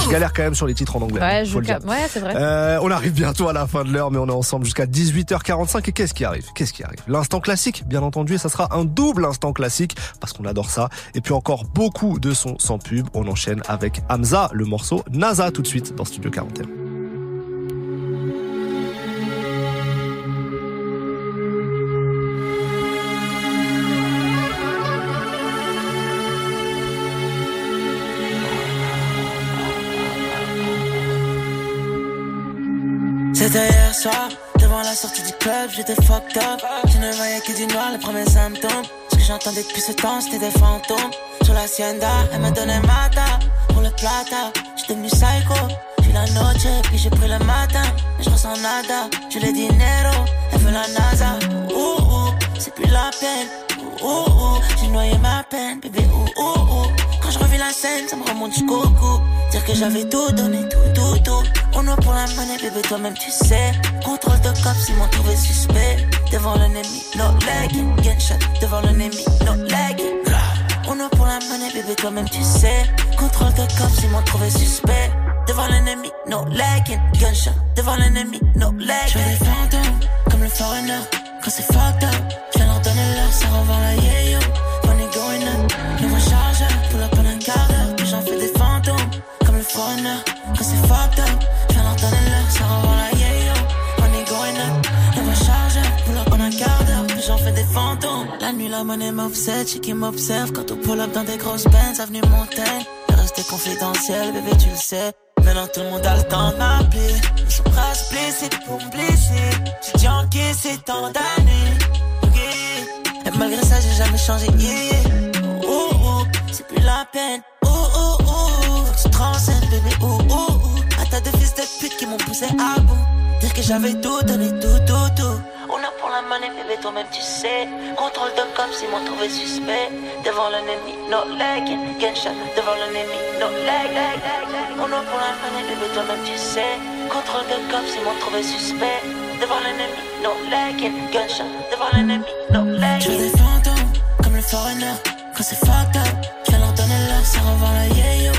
Je galère quand même sur les titres en anglais. Ouais, je cap- ouais, c'est vrai. Euh, on arrive bientôt à la fin de l'heure, mais on est ensemble jusqu'à 18h45. Et qu'est-ce qui arrive? Qu'est-ce qui arrive? L'instant classique, bien entendu, et ça sera un double instant classique parce qu'on adore ça. Et puis encore beaucoup de sons sans pub. On enchaîne avec Hamza, le morceau NASA tout de suite dans Studio 41. Devant la sortie du club, j'étais fucked up. Je ne voyais que du noir, les premiers symptômes. Ce que j'entendais depuis ce temps, c'était des fantômes. Sur la hacienda, elle me donnait mata pour le plata. J'étais devenu psycho, puis la noche, puis j'ai pris le matin. Mais je ressens nada, je l'ai dinero, elle veut la NASA. Ouh, ouh, c'est plus la peine. Ouh, ouh, j'ai noyé ma peine, bébé. Ouh, ouh, ouh. Quand je revis la scène, ça me remonte jusqu'au cou. Dire que j'avais tout donné, tout, tout, a pour la monnaie, bébé, toi-même tu sais. Contrôle de cop, ils m'ont trouvé suspect. Devant l'ennemi, no leg. Gunshot, devant l'ennemi, no leg. On a pour la monnaie, bébé, toi-même tu sais. Contrôle de cop, ils m'ont trouvé suspect. Devant l'ennemi, no leg. Gunshot, devant l'ennemi, no leg. Je des fantômes, comme le foreigner. Quand c'est fucked up, je leur donner l'heure, ça revend la La monnaie m'obsède, j'ai qui m'observe quand on pull up dans des grosses bands, avenue Montaigne. De rester confidentiel, bébé, tu le sais. Maintenant tout le monde a le temps de m'appeler. Ils sont prêts se blesser pour me blesser. J'ai déjà encaissé tant d'années. Yeah. Et malgré ça, j'ai jamais changé. Oh, oh, oh, c'est plus la peine. Oh, oh, oh. Faut que tu transcèdes, bébé. Oh, oh, oh. À tas de fils de pute qui m'ont poussé à bout. Dire que j'avais tout donné, tout, tout, tout. On a pour la monnaie, bébé, toi-même tu sais. Contrôle de cops, ils m'ont trouvé suspect. Devant l'ennemi, no leg. Gunshot, devant l'ennemi, no leg. On a pour la monnaie, bébé, toi-même tu sais. Contrôle de cops, ils m'ont trouvé suspect. Devant l'ennemi, no leg. Gunshot, devant l'ennemi, no leg. Je des fantômes, comme le foreigner. Quand c'est fucked up, je leur donner l'heure, ça revend la yeah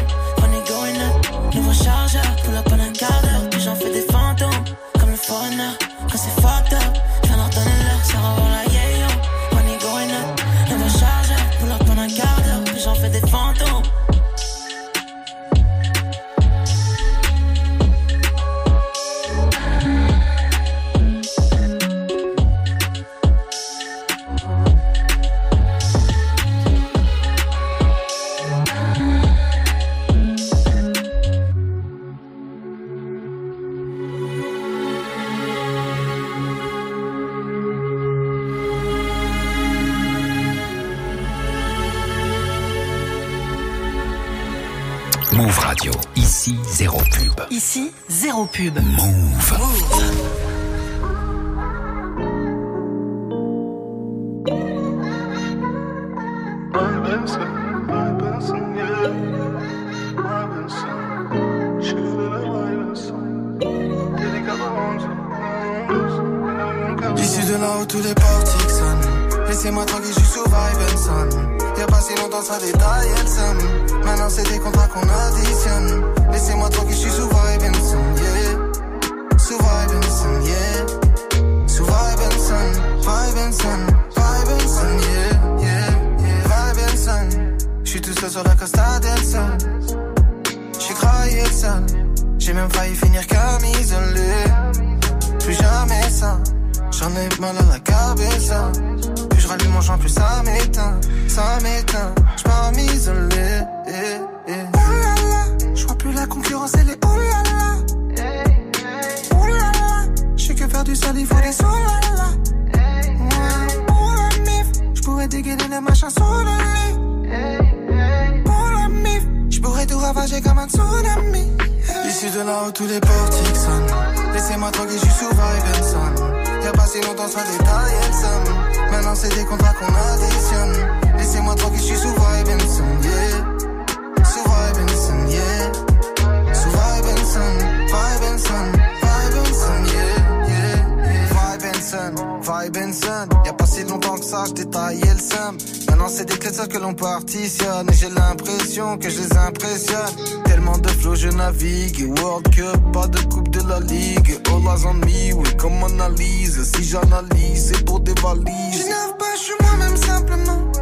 zéro pub. Move. Issu de là où tous les portiques sonnent. Laissez-moi tranquille, je suis sous vibe. Y'a pas si longtemps, ça détaille le somme. Maintenant, c'est des contrats qu'on additionne. Laissez-moi J'ai même failli finir comme isolé. Plus jamais ça. J'en ai mal à la cabeza. Plus je rallume mon champ, plus ça m'éteint. Ça m'éteint. J'pars m'isoler. Eh, eh. Oh là là. J'vois plus la concurrence, elle est oh là là. Oh là là. J'sais que faire du sale, il faut des oh là la mif. J'pourrais dégainer les machins sous le lit. J'pourrais tout ravager comme un tsunami. Issu de là où tous les portiques sonnent. Laissez-moi tranquille, j'suis sous vibe. Y'a pas si longtemps, ça détaille le somme. Maintenant, c'est des contrats qu'on additionne. Laissez-moi tranquille, j'suis sous vibe and son, yeah. Sous vibe and son, yeah. Sous vibe and son, vibe and son, vibe and son, yeah, yeah, yeah. Vibe and son, vibe and son. Si longtemps que ça, j'détaillais le somme. Maintenant, c'est des clés que l'on partitionne. Et j'ai l'impression que je les impressionne. Tellement de flow, je navigue. World Cup, pas de coupe de la ligue. All eyes on me, oui, comme analyse. Si j'analyse, c'est pour des valises. Je pas, je suis moi-même simplement.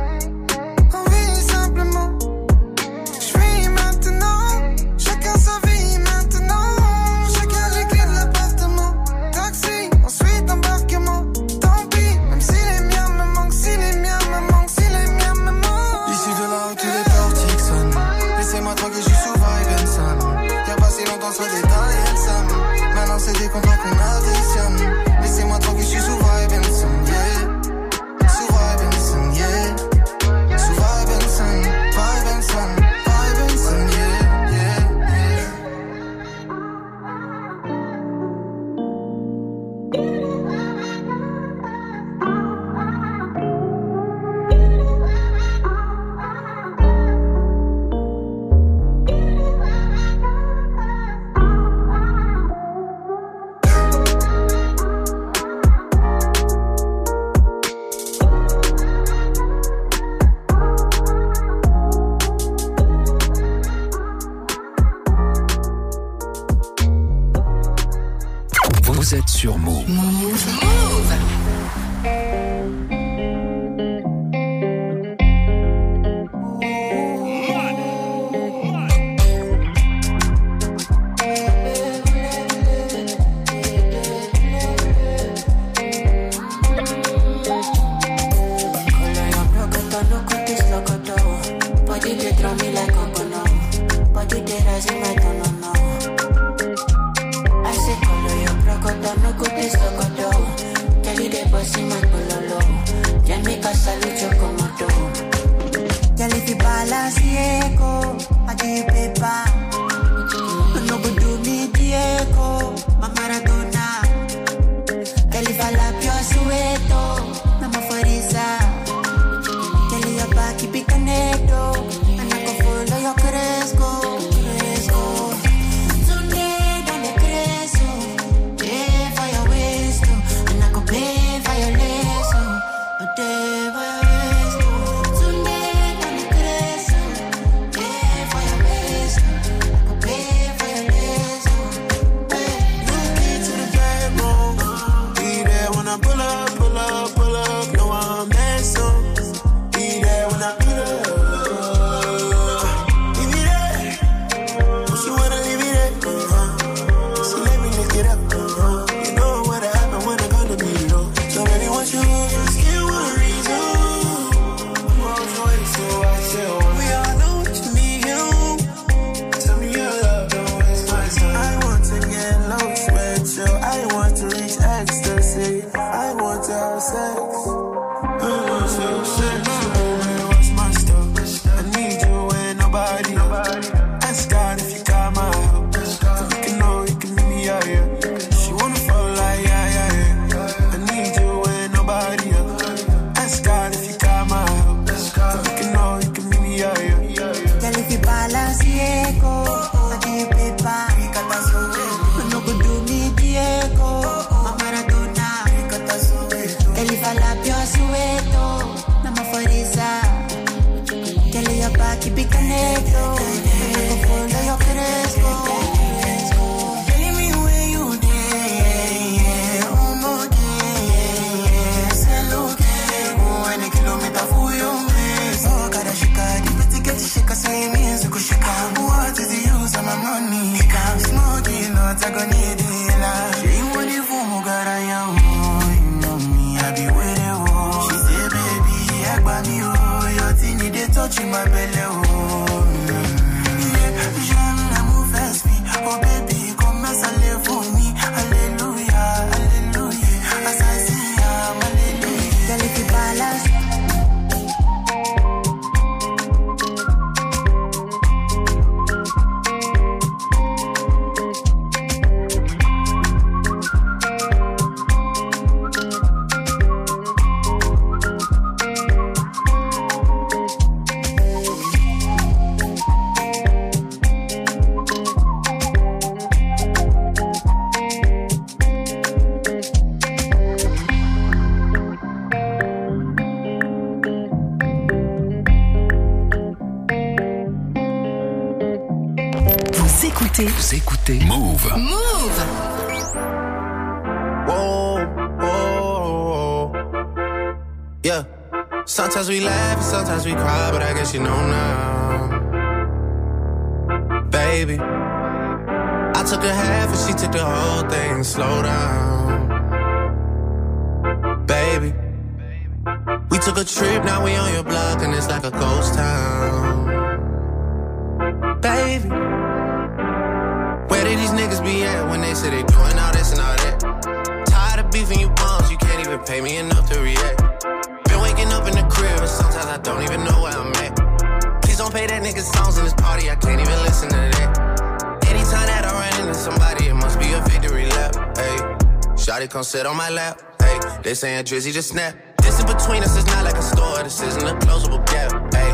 sit on my lap. Hey, they saying Drizzy just snap. This in between us is not like a store. This isn't a closable gap. Hey,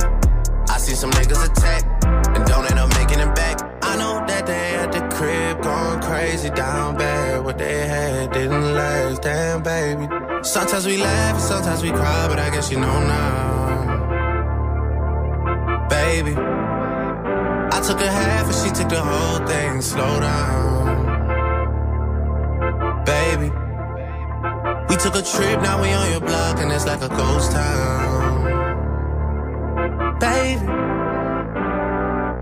I see some niggas attack and don't end up making it back. I know that they at the crib going crazy down bad. What they had didn't last, damn baby. Sometimes we laugh sometimes we cry, but I guess you know now, baby. I took a half and she took the whole thing. Slow down. Took a trip, now we on your block, and it's like a ghost town. Baby,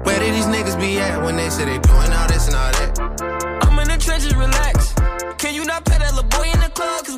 where did these niggas be at when they say they doing all this and all that? I'm in the trenches, relax. Can you not pet that little boy in the club? Cause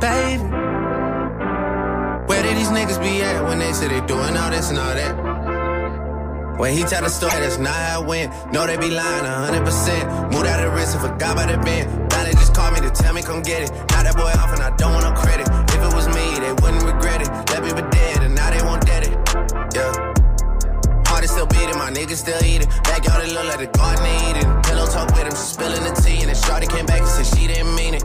Baby, where did these niggas be at when they say they doing all this and all that? When he tell the story, that's not how it went. No, they be lying 100%. Moved out of risk and forgot about the bend. Now they just call me to tell me come get it. Now that boy off and I don't want no credit. If it was me, they wouldn't regret it. Left me for dead and now they won't dead it. Yeah. Heart is still beating, my niggas still eating. Backyard it look like the garden eating. Pillow talk with him, she spilling the tea. And then Shorty came back and said she didn't mean it.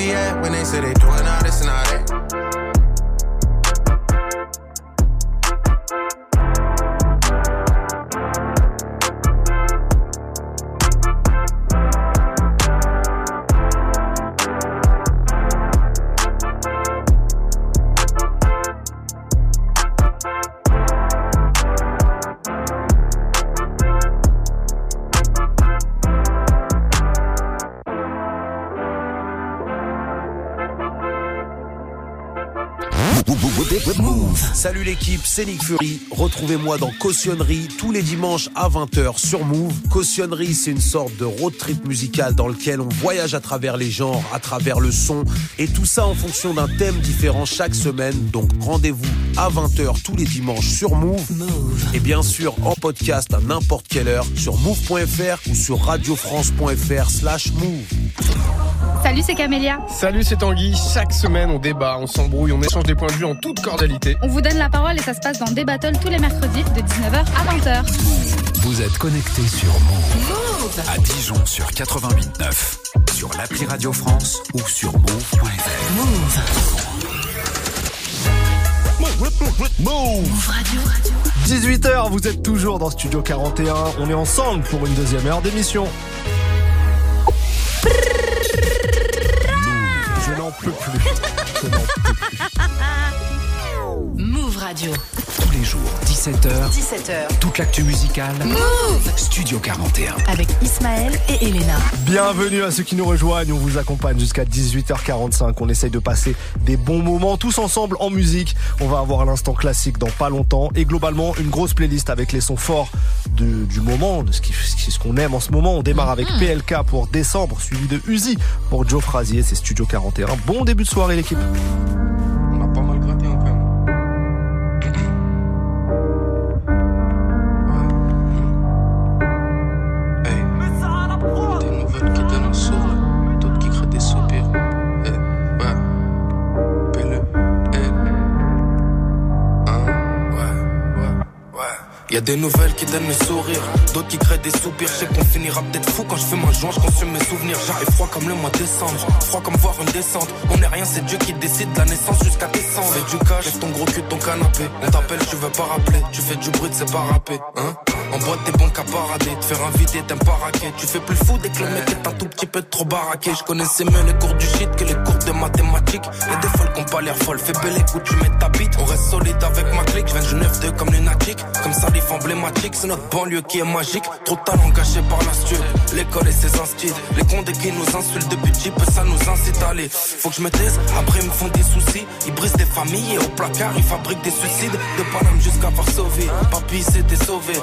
be at when they say they doing all this and all that? Salut l'équipe, c'est Nick Fury. Retrouvez-moi dans Cautionnerie tous les dimanches à 20h sur Move. Cautionnerie, c'est une sorte de road trip musical dans lequel on voyage à travers les genres, à travers le son, et tout ça en fonction d'un thème différent chaque semaine. Donc rendez-vous à 20h tous les dimanches sur Move. Et bien sûr en podcast à n'importe quelle heure sur move.fr ou sur radiofrance.fr slash move. Salut, c'est Camélia. Salut, c'est Tanguy. Chaque semaine, on débat, on s'embrouille, on échange des points de vue en toute cordialité. On vous donne la parole et ça se passe dans des battles tous les mercredis de 19h à 20h. Vous êtes connecté sur Move. À Dijon sur 88.9. Sur l'appli Radio France ou sur move.fr. Move. Move Radio. 18h, vous êtes toujours dans Studio 41. On est ensemble pour une deuxième heure d'émission. N'en peux plus. Je n'en. Move Radio. Tous les jours, 17h. 17h. Toute l'actu musicale. Move Studio 41. Avec Ismaël et Elena. Bienvenue à ceux qui nous rejoignent. On vous accompagne jusqu'à 18h45. On essaye de passer des bons moments tous ensemble en musique. On va avoir l'instant classique dans pas longtemps. Et globalement, une grosse playlist avec les sons forts de- du moment, de ce qui- ce qu'on aime en ce moment. On démarre avec PLK pour décembre, suivi de Uzi pour Joe Frazier. C'est Studio 41. Bon début de soirée, l'équipe. Y a des nouvelles qui donnent le sourire, d'autres qui créent des soupirs. Je sais qu'on finira peut-être fou quand je fais ma joint, je consume mes souvenirs. J'arrive froid comme le mois de décembre, froid comme voir une descente. On est rien, c'est Dieu qui décide de la naissance jusqu'à décembre. Fais du cash, ton gros cul de ton canapé. On t'appelle, tu veux pas rappeler. Tu fais du bruit, c'est pas rapper, hein? En boîte, t'es bon qu'à parader. Te faire inviter, t'aimes pas raquer. Tu fais plus fou dès que le mec est un tout petit peu trop baraqué. Je connaissais mieux les cours du shit que les cours de mathématiques. Y'a des folles qui ont pas l'air folles. Fais belle écoute, tu mets ta bite. On reste solide avec ma clique. Je viens du 9-2 comme lunatique. Comme salif emblématique, c'est notre banlieue qui est magique. Trop de talent gâché par l'astuce. L'école et ses instits. Les condés qui nous insultent depuis peu, ça nous incite à aller. Faut que je me taise, après ils me font des soucis. Ils brisent des familles et au placard ils fabriquent des suicides. De Paname jusqu'à Varsovie. Papy s'était sauvé.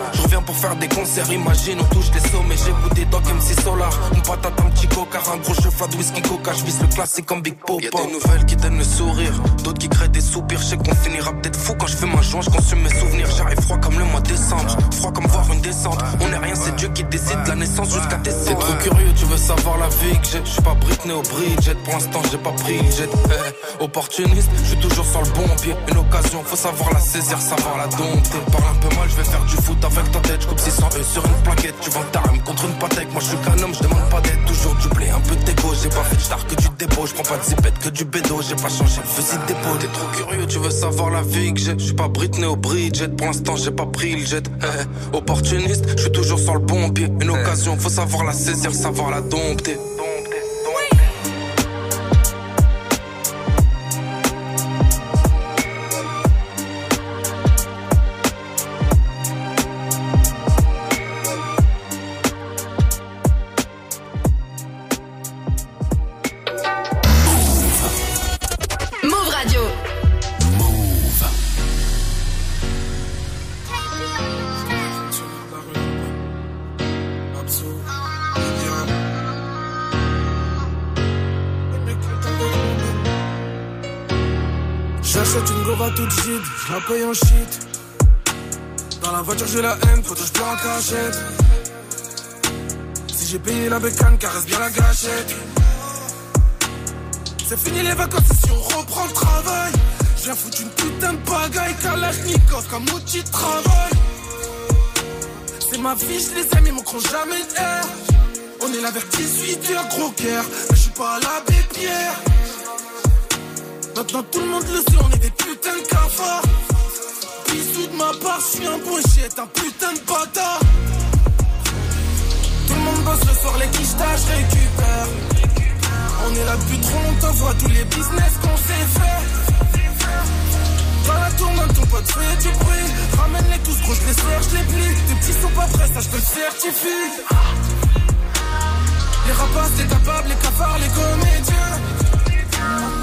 Pour faire des concerts, imagine, on touche les sommets. J'ai goûté Doc MC Solar. Une patate, un petit coca, un gros cheval de whisky coca. Je vise le classique comme Big Pop. Y'a des nouvelles qui donnent le sourire. D'autres qui créent des soupirs. Je sais qu'on finira peut-être fou quand je fais ma joie. Je consomme mes souvenirs. J'arrive froid comme le mois de décembre. Froid comme voir une descente. On est rien, c'est Dieu qui décide de la naissance jusqu'à tes T'es trop curieux, tu veux savoir la vie que j'ai. Je suis pas Britney au Bridget. Pour l'instant, j'ai pas pris jet. Eh, opportuniste, je suis toujours sur le bon pied. Une occasion, faut savoir la saisir, savoir la dompter. Parle un peu mal, je vais faire du foot avec ta tête. Je coupe 600 E sur une plaquette. Tu vends ta rame contre une patek. Moi, je suis qu'un homme, je demande pas d'aide. Toujours du blé, un peu d'égo. J'ai pas fait de star que du dépôt. Je prends pas de zipette que du bédo. J'ai pas changé le fusil dépôt. T'es trop curieux, tu veux savoir la vie que j'ai. Je suis pas Britney au Bridget. Pour l'instant, j'ai pas pris le jet. Eh, opportuniste, je suis toujours sur le bon pied. Une occasion, faut savoir la saisir, savoir la dompter. La la haine, faut que je en cachette. Si j'ai payé la bécane, caresse bien la gâchette. C'est fini les vacances, si on reprend le travail. Je viens foutre une putain de bagaille, Kalachnikov comme outil de travail. C'est ma vie, je les aime, ils manqueront jamais d'air. On est là vers 18 heures, gros cœur. Mais je suis pas à l'abbé Pierre. Maintenant tout le monde le sait, on est des putains de cafards. Bisous de ma part, je suis un chien, un putain de bâtard. Tout le monde bosse le soir, les quichetages, récupère. On est là depuis trop longtemps, voit tous les business qu'on s'est fait. Dans la tournante, ton pote fait du bruit. Ramène-les tous, gros, je les serre, je plie. Tes petits sont pas prêts, ça je te le certifie. Les rapaces, les capables, les cafards, les comédiens.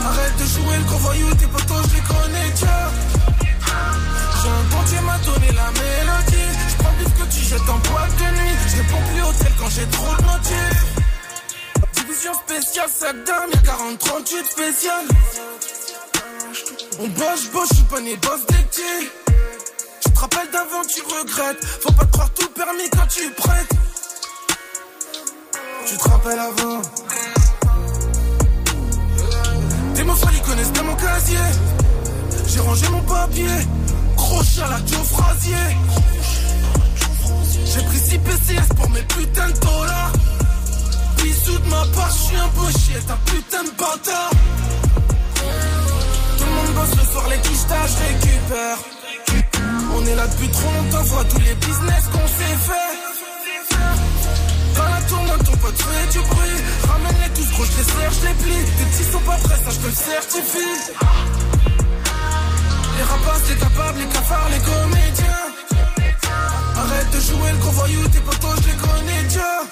Arrête de jouer le gros voyou, tes potos, je les connais, tiens. Bon Dieu m'a donné la mélodie. Je prends plus que tu jettes en boîte de nuit. Je réponds plus hôtel quand j'ai trop de motifs. Division spéciale, sac y'a 40, 38 spécial. On bosse, bosse, je suis pas né boss d'été. Tu te rappelles d'avant, tu regrettes. Faut pas te croire tout permis quand tu prêtes. Tu te rappelles avant. Tes mots ils connaissent bien mon casier. J'ai rangé mon papier. Gros chat la Joe Frasier. J'ai pris 6 PCS pour mes putains de dollars. Bisous de ma part, je suis un beau chien, un putain de bâtard. Tout le monde bosse le soir, les quichetages, je récupère. On est là depuis trop longtemps, voit tous les business qu'on s'est fait. Dans la tournante, ton pote fait du bruit. Ramène-les tous, gros, je les serre, je les plie. Tes petits sont pas prêts, ça je te le certifie. Les rapaces, les capables, les cafards, les comédiens. Arrête de jouer le gros voyou, tes potos, je les connais, tiens.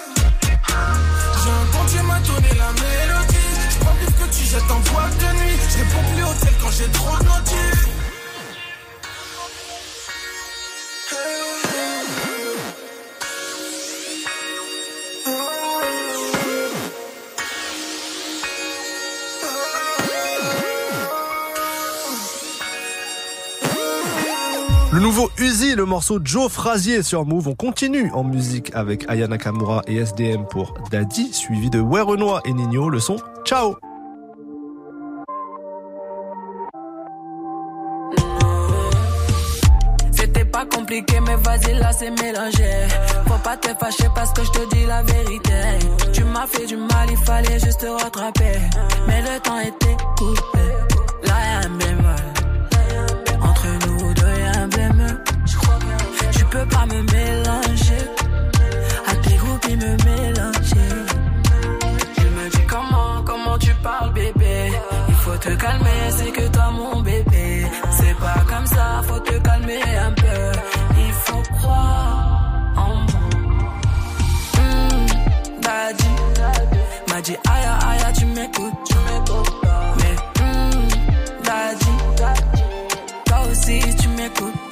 J'ai Dieu m'a donné la mélodie. Je prends plus que tu jettes en boîte de nuit. Je réponds plus hôtel quand j'ai trop de notifs. Le nouveau Uzi, le morceau Joe Frazier sur Move. On continue en musique avec Aya Nakamura et SDM pour Daddy, suivi de Ouais et Nino. Le son, ciao compliqué, mais vas-y, là c'est mélangé. Faut pas te fâcher parce que je te dis la vérité. Tu m'as fait du mal, il fallait juste te rattraper. Mais le temps était coupé. Là y'a peux pas me mélanger. À tes groupes, me mélanger. Je me dis comment, comment tu parles, bébé. Il faut te calmer, c'est que toi, mon bébé. C'est pas comme ça, faut te calmer un peu. Il faut croire en moi. Mmh, daddy. M'a dit, aïe, aïe, tu m'écoutes. Tu m'écoutes pas. Mais, mmh, daddy. Toi aussi, tu m'écoutes.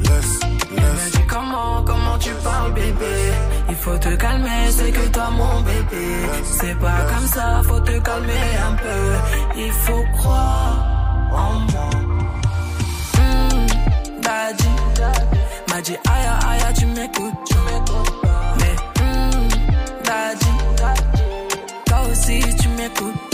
Laisse, m'a dit comment, comment tu parles bébé? Il faut te calmer, c'est que toi mon bébé. C'est pas comme ça, faut te calmer un peu. Il faut croire en moi. Hmm, Daddy. M'a dit aïe aïe tu m'écoutes, tu m'écoutes pas. Mais hmm, Daddy. Toi aussi tu m'écoutes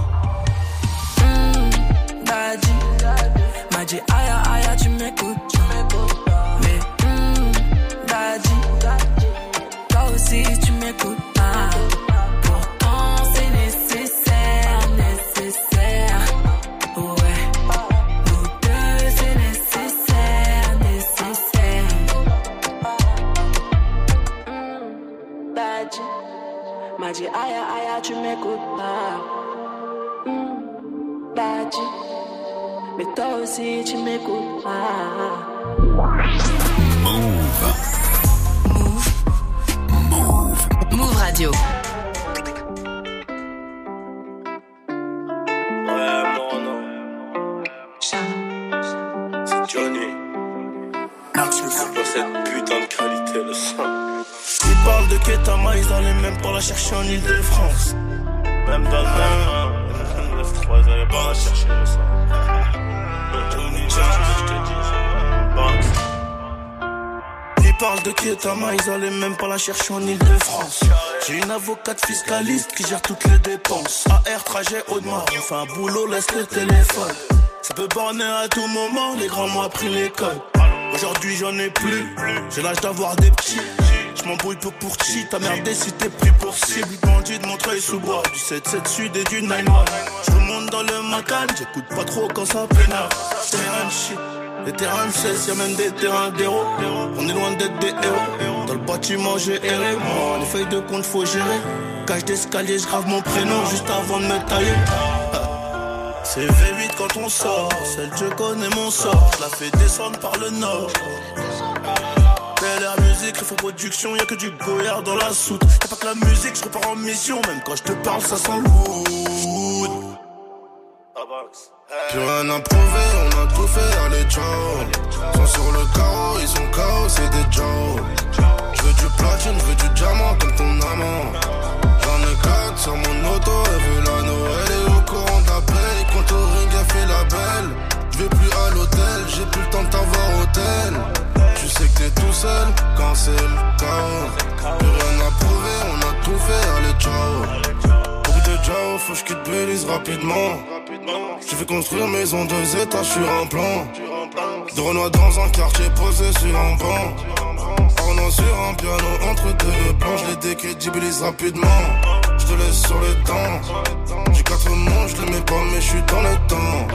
dit aïe aïe tu m'écoutes, Mais hmm, Daddy Toi aussi tu m'écoutes pas. Pourtant c'est nécessaire, nécessaire. Ouais. Nous deux, c'est nécessaire, nécessaire. Hmm, Daddy m'a dit aïe aïe tu m'écoutes pas. Hmm, Daddy, mais toi aussi tu m'écoutes pas. Move. Move Radio. Ouais, mon nom. C'est Johnny. Merci pour cette putain de qualité de son. Ils parlent de Ketama, ils allaient même pas la chercher en Ile-de-France. Même dans le même 9-3, ils allaient pas la chercher le sang. Parlent de Ketama, ils allaient même pas la chercher en Ile-de-France. J'ai une avocate fiscaliste qui gère toutes les dépenses. AR, trajet, haut de mar, on un boulot, laisse le téléphone. Ça peut borner à tout moment, les grands m'ont appris l'école. Aujourd'hui j'en ai plus, j'ai l'âge d'avoir des petits. Je m'embrouille peu pour chi, ta merde si t'es pris pour cible. Bandit de Montreuil sous bois, du 7-7 sud et du 9-1. Je dans le macan, j'écoute pas trop quand ça pénale. Terrain de shit, les terrains de 16, y'a même des terrains d'héros. On est loin d'être des héros. Dans le bâtiment j'ai erré, moi les feuilles de compte faut gérer. Cage d'escalier, je grave mon prénom juste avant de me tailler. C'est V8 quand on sort, celle je connais mon sort, je la fais descendre par le nord. Belle air musique, faut production, y'a que du goyard dans la soute. Y'a pas que la musique, je repars en mission, même quand je te parle, ça sent lourd. Plus rien à prouver, on a tout fait, allez ciao. Sont sur le carreau, ils sont KO, c'est des Joe. Je veux du platine, je veux du diamant comme ton amant. J'en ai quatre sur mon auto, elle veut l'anneau. Elle est au courant d'appel, quand au ring, elle fait la belle. Je vais plus à l'hôtel, j'ai plus le temps de t'avoir hôtel. Tu sais que t'es tout seul quand c'est le chaos. Plus rien à prouver, on a tout fait, allez ciao. Pour de Jao, faut que je quitte Belize rapidement. J'ai fait construire maison deux étages sur un plan. De Renoir dans un quartier posé sur un banc. Arnaud sur un piano entre deux plans. Je les décrédibilise rapidement. Je te laisse sur le temps. J'ai quatre mots, je les mets pas, mais je suis dans le temps.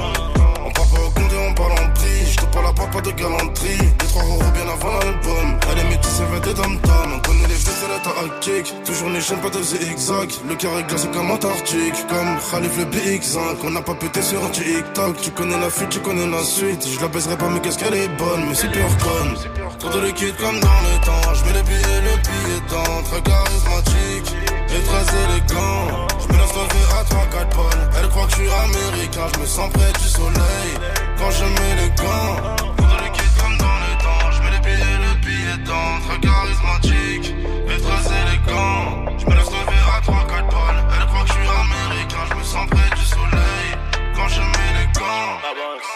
On parle pas au compte et on parle en prix. À part pas de galanterie. Les trois euros bien avant l'album. Elle est métisse, elle des dom On connaît les faits, c'est la tactique. Toujours les chaînes pas de zigzag. Le carré glacé comme Antarctique. Comme Khalif le BX5. On n'a pas pété sur un TikTok. Tu connais la fuite, tu connais la suite. Je la baiserai pas, mais qu'est-ce qu'elle est bonne? Mais c'est pure conne. Trop de liquide comme dans les temps. Je mets les billets, le billet dans. Très charismatique et très élégant. Je me laisse lever à 3-4 balles. Elle croit que je suis américain. Je me sens près du soleil quand je mets les gants. Trop de liquide comme dans les temps. Je mets les billets, le billet dans. Très charismatique et très élégant. Je me laisse lever à 3-4 balles. Elle croit que je suis américain. Je me sens près du soleil quand je mets les gants.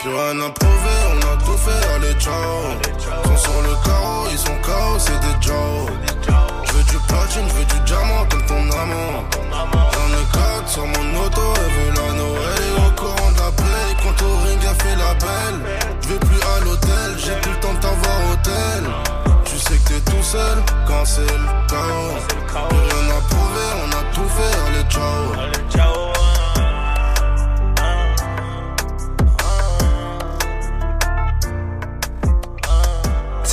Plus rien à prouver, on a tout fait, allez ciao. Ils sont sur le carreau, ils sont KO, c'est des Joe. Je veux du diamant comme ton amant. J'en ai quatre sur mon auto, elle veut la Noël. Et au courant de la paix, quand au ring a fait la belle. Je vais plus à l'hôtel, j'ai plus le temps de t'avoir hôtel. Tu sais que t'es tout seul quand c'est le chaos. Rien à prouver, on a tout fait, allez ciao.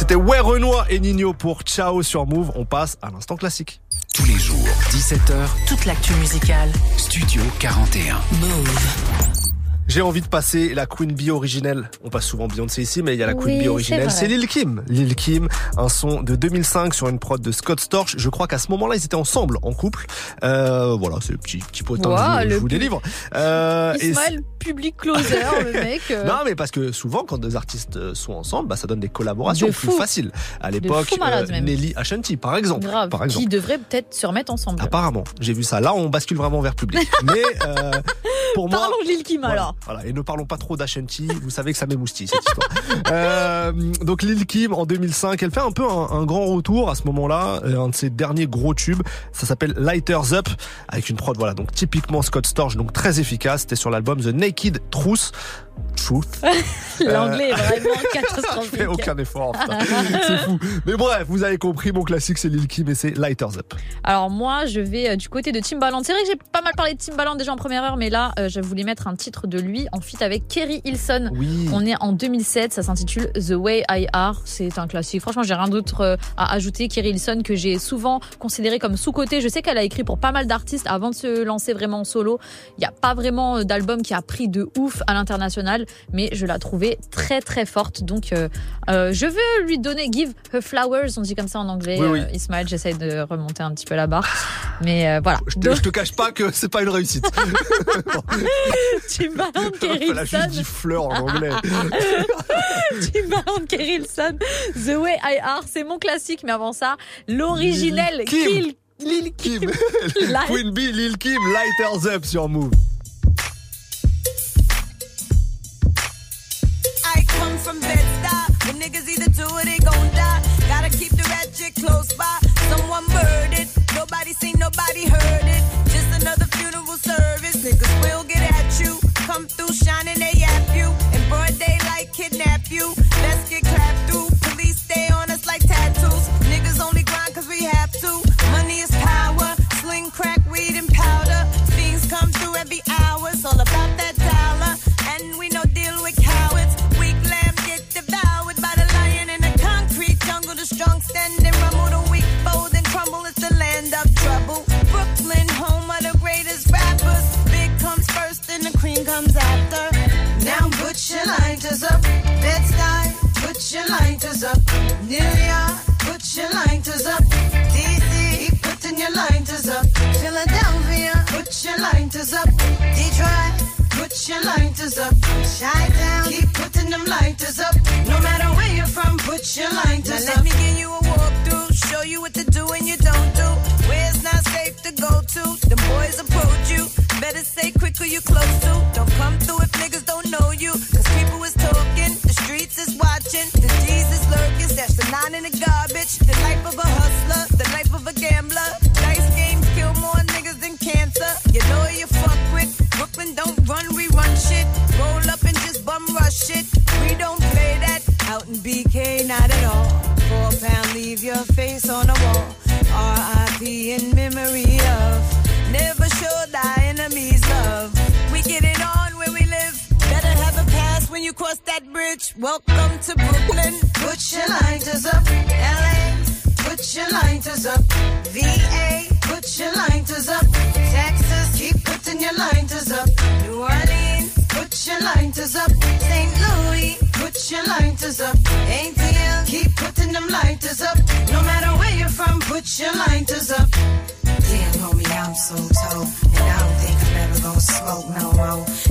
C'était Ouais Renoir et Nino pour Ciao sur Move. On passe à l'instant classique. Tous les jours, 17h, Toute l'actu musicale. Studio 41. Move. J'ai envie de passer la Queen Bee originelle. On passe souvent Beyoncé ici, mais il y a la Queen Oui, Bee originelle. C'est Lil Kim. Lil Kim, un son de 2005 sur une prod de Scott Storch. Je crois qu'à ce moment-là, ils étaient ensemble, en couple. Euh, voilà, c'est le petit, petit potin que je, vous- je vous délivre. Euh, et Ismaël, public closer, le mec. euh, Non, mais parce que souvent, quand deux artistes euh, sont ensemble, bah, ça donne des collaborations De plus faciles. À l'époque, même. Nelly Ashanti, par exemple. grave. Par exemple. Qui devrait peut-être se remettre ensemble. Apparemment, j'ai vu ça. Là, on bascule vraiment vers public. Mais euh, pour moi, Parlons de Lil Kim voilà, alors. Voilà. et ne parlons pas trop d'Ashanti. Vous savez que ça m'émoustille cette histoire. Euh, donc Lil Kim en 2005, elle fait un peu un, un grand retour à ce moment-là, euh, un de ses derniers gros tubes. Ça s'appelle Lighters Up avec une prod voilà donc typiquement Scott Storch, donc très efficace. C'était sur l'album The Naked Truth. Truth. L'anglais est Euh, vraiment Je catastrophique. fais aucun effort. C'est fou. Mais bref, vous avez compris, mon classique c'est Lil Kim et c'est Lighters Up. Alors moi, je vais euh, du côté de Timbaland. C'est vrai que j'ai pas mal parlé de Timbaland déjà en première heure, mais là, euh, je voulais mettre un titre de lui en feat avec Kerry Hilson. Oui. On est en 2007, ça s'intitule The Way I Are. C'est un classique. Franchement, j'ai rien d'autre euh, à ajouter. Kerry Hilson que j'ai souvent considéré comme sous-côté. Je sais qu'elle a écrit pour pas mal d'artistes avant de se lancer vraiment en solo. Il n'y a pas vraiment d'album qui a pris de ouf à l'international, mais je la trouvais très très forte. Donc, euh, euh, je veux lui donner Give Her Flowers, on dit comme ça en anglais. Oui, oui. Euh, Ismaël, j'essaie de remonter un petit peu la barre, mais voilà. Je te, je te cache pas que c'est pas une réussite. Fleur en anglais. The Way I Are, c'est mon classique, mais avant ça, l'originel Lil Kim. Lil Kim. Queen Bee, Lil Kim, Lighters Up sur Move. Close by. Someone murdered. Nobody seen, nobody heard it. Just another funeral service. Niggas will get at you. Come through shining, they comes after. Now put your lighters up. Bed-Stuy, put your lighters up. New York, put your lighters up. DC, keep putting your lighters up. Philadelphia, put your lighters up. Detroit, put your lighters up. Chi-town, keep putting them lighters up. No matter where you're from, put your lighters Now up. let me give you a walkthrough, show you what to do and you don't do. Where it's not safe to go to, the boys approach you. Better say quick who you close to. Don't come through if niggas don't know you. Cause Welcome to Brooklyn. Put your lighters up. LA, put your lighters up. VA, put your lighters up. Texas, keep putting your lighters up. New Orleans, put your lighters up. St. Louis, put your lighters up. ATL, keep putting them lighters up. No matter where you're from, put your lighters up. Damn, homie, I'm so told. And I don't think I'm ever gonna smoke no more.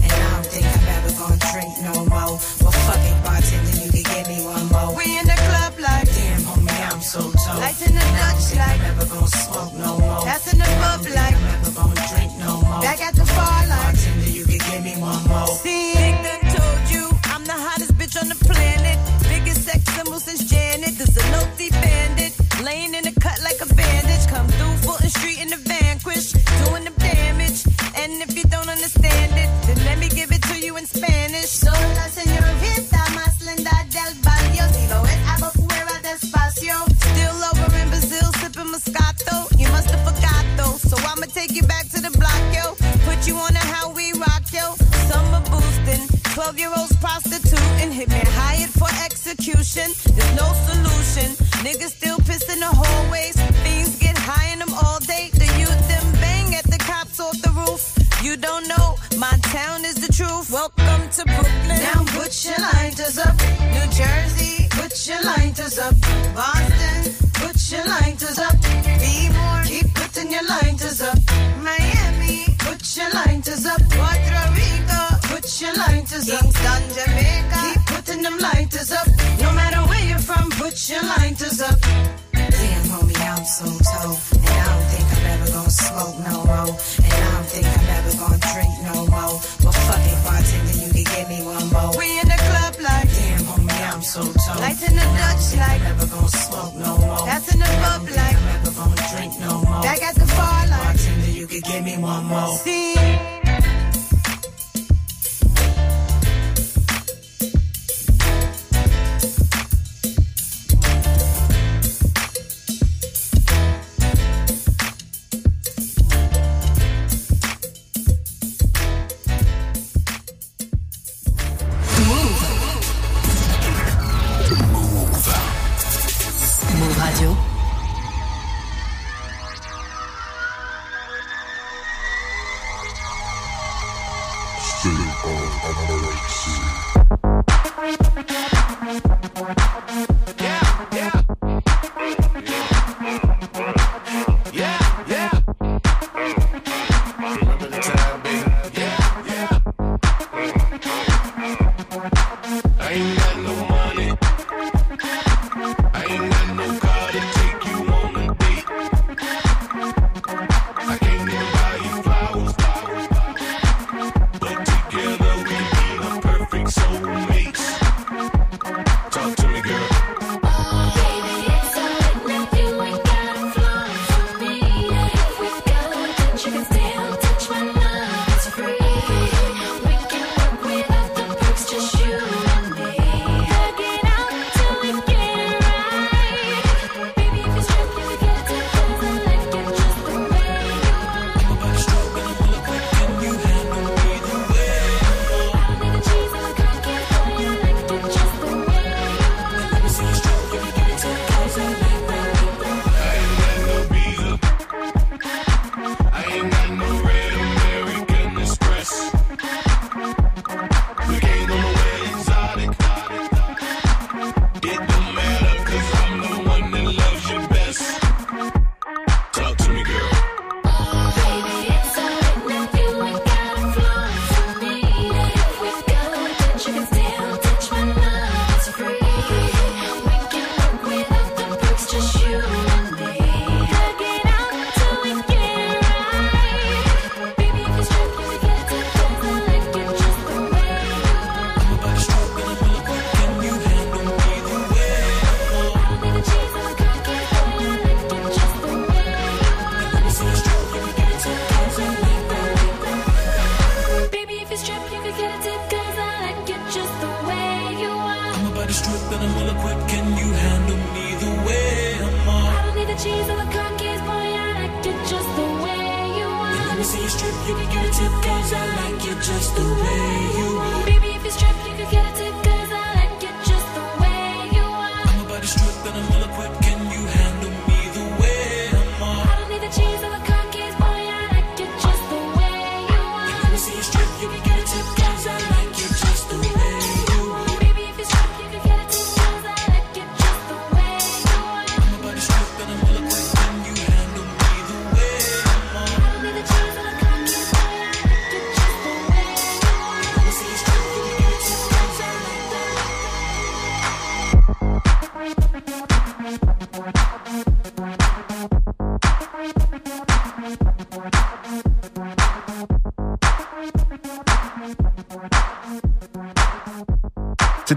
Take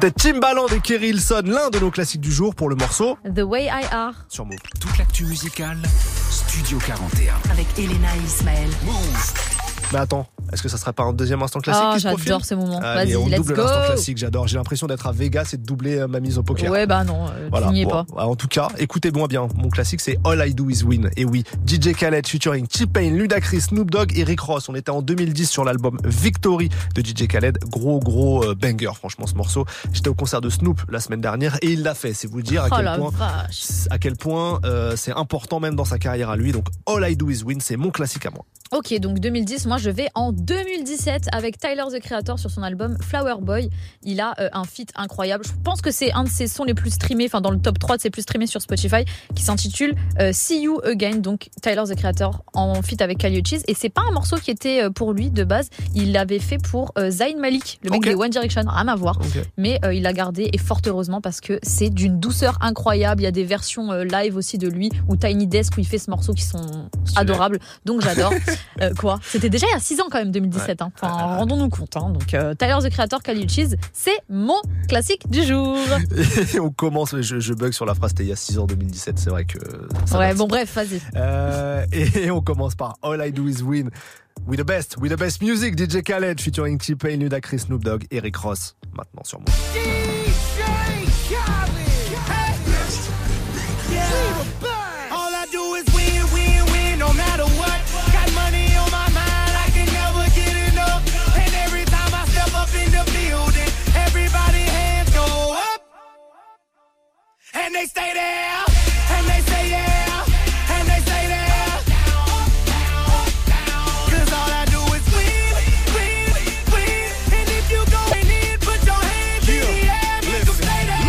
C'était Timbaland et Kerry Hilson, l'un de nos classiques du jour pour le morceau The Way I Are. sur Move. Toute l'actu musicale, Studio 41. Avec Elena et Ismaël. Mais attends, est-ce que ça serait pas un deuxième instant classique Oh, j'adore ce moment. Allez, Vas-y, on let's double l'instant classique, j'adore. J'ai l'impression d'être à Vegas et de doubler euh, ma mise au poker. Ouais, bah non, euh, tu n'y es bon, pas. En tout cas, écoutez-moi bien. Mon classique, c'est All I Do Is Win. Et oui, DJ Khaled featuring T-Pain, Ludacris, Snoop Dogg et Rick Ross. On était en 2010 sur l'album Victory de DJ Khaled. Gros, gros euh, banger, franchement, ce morceau. J'étais au concert de Snoop la semaine dernière et il l'a fait. C'est vous dire à Oh quel point, vache. à quel point euh, c'est important même dans sa carrière à lui. Donc, All I Do Is Win, c'est mon classique à moi. Ok, donc 2010, moi je vais en 2017 avec Tyler the Creator sur son album Flower Boy. Il a euh, un feat incroyable. Je pense que c'est un de ses sons les plus streamés, enfin dans le top 3 de ses plus streamés sur Spotify, qui s'intitule euh, See You Again. Donc Tyler the Creator en feat avec Kali Uchis. Et c'est pas un morceau qui était euh, pour lui de base. Il l'avait fait pour euh, Zayn Malik, le mec Ok. des One Direction, rien à voir. Ok. Mais il l'a gardé et fort heureusement parce que c'est d'une douceur incroyable. Il y a des versions live aussi de lui ou Tiny Desk où il fait ce morceau qui sont adorables. Donc j'adore. Quoi? C'était déjà il y a 6 ans quand même 2017. hein. Enfin, rendons-nous compte. hein. Donc euh, Tyler the Creator, Kali Uchis, c'est mon classique du jour. Et on commence, je, je bug sur la phrase, c'était il y a 6 ans 2017, c'est vrai que ça ouais, bon bref, vas-y. Euh, et on commence par All I Do Is Win. We the best, we the best music, DJ Khaled featuring T-Pain, Ludacris, Snoop Dogg, Eric Ross. Maintenant sur moi. And they stay there, and they say yeah, and they say there. Cause all I do is win, win, win. And if you going in, put your hands in the air, make 'em stay there.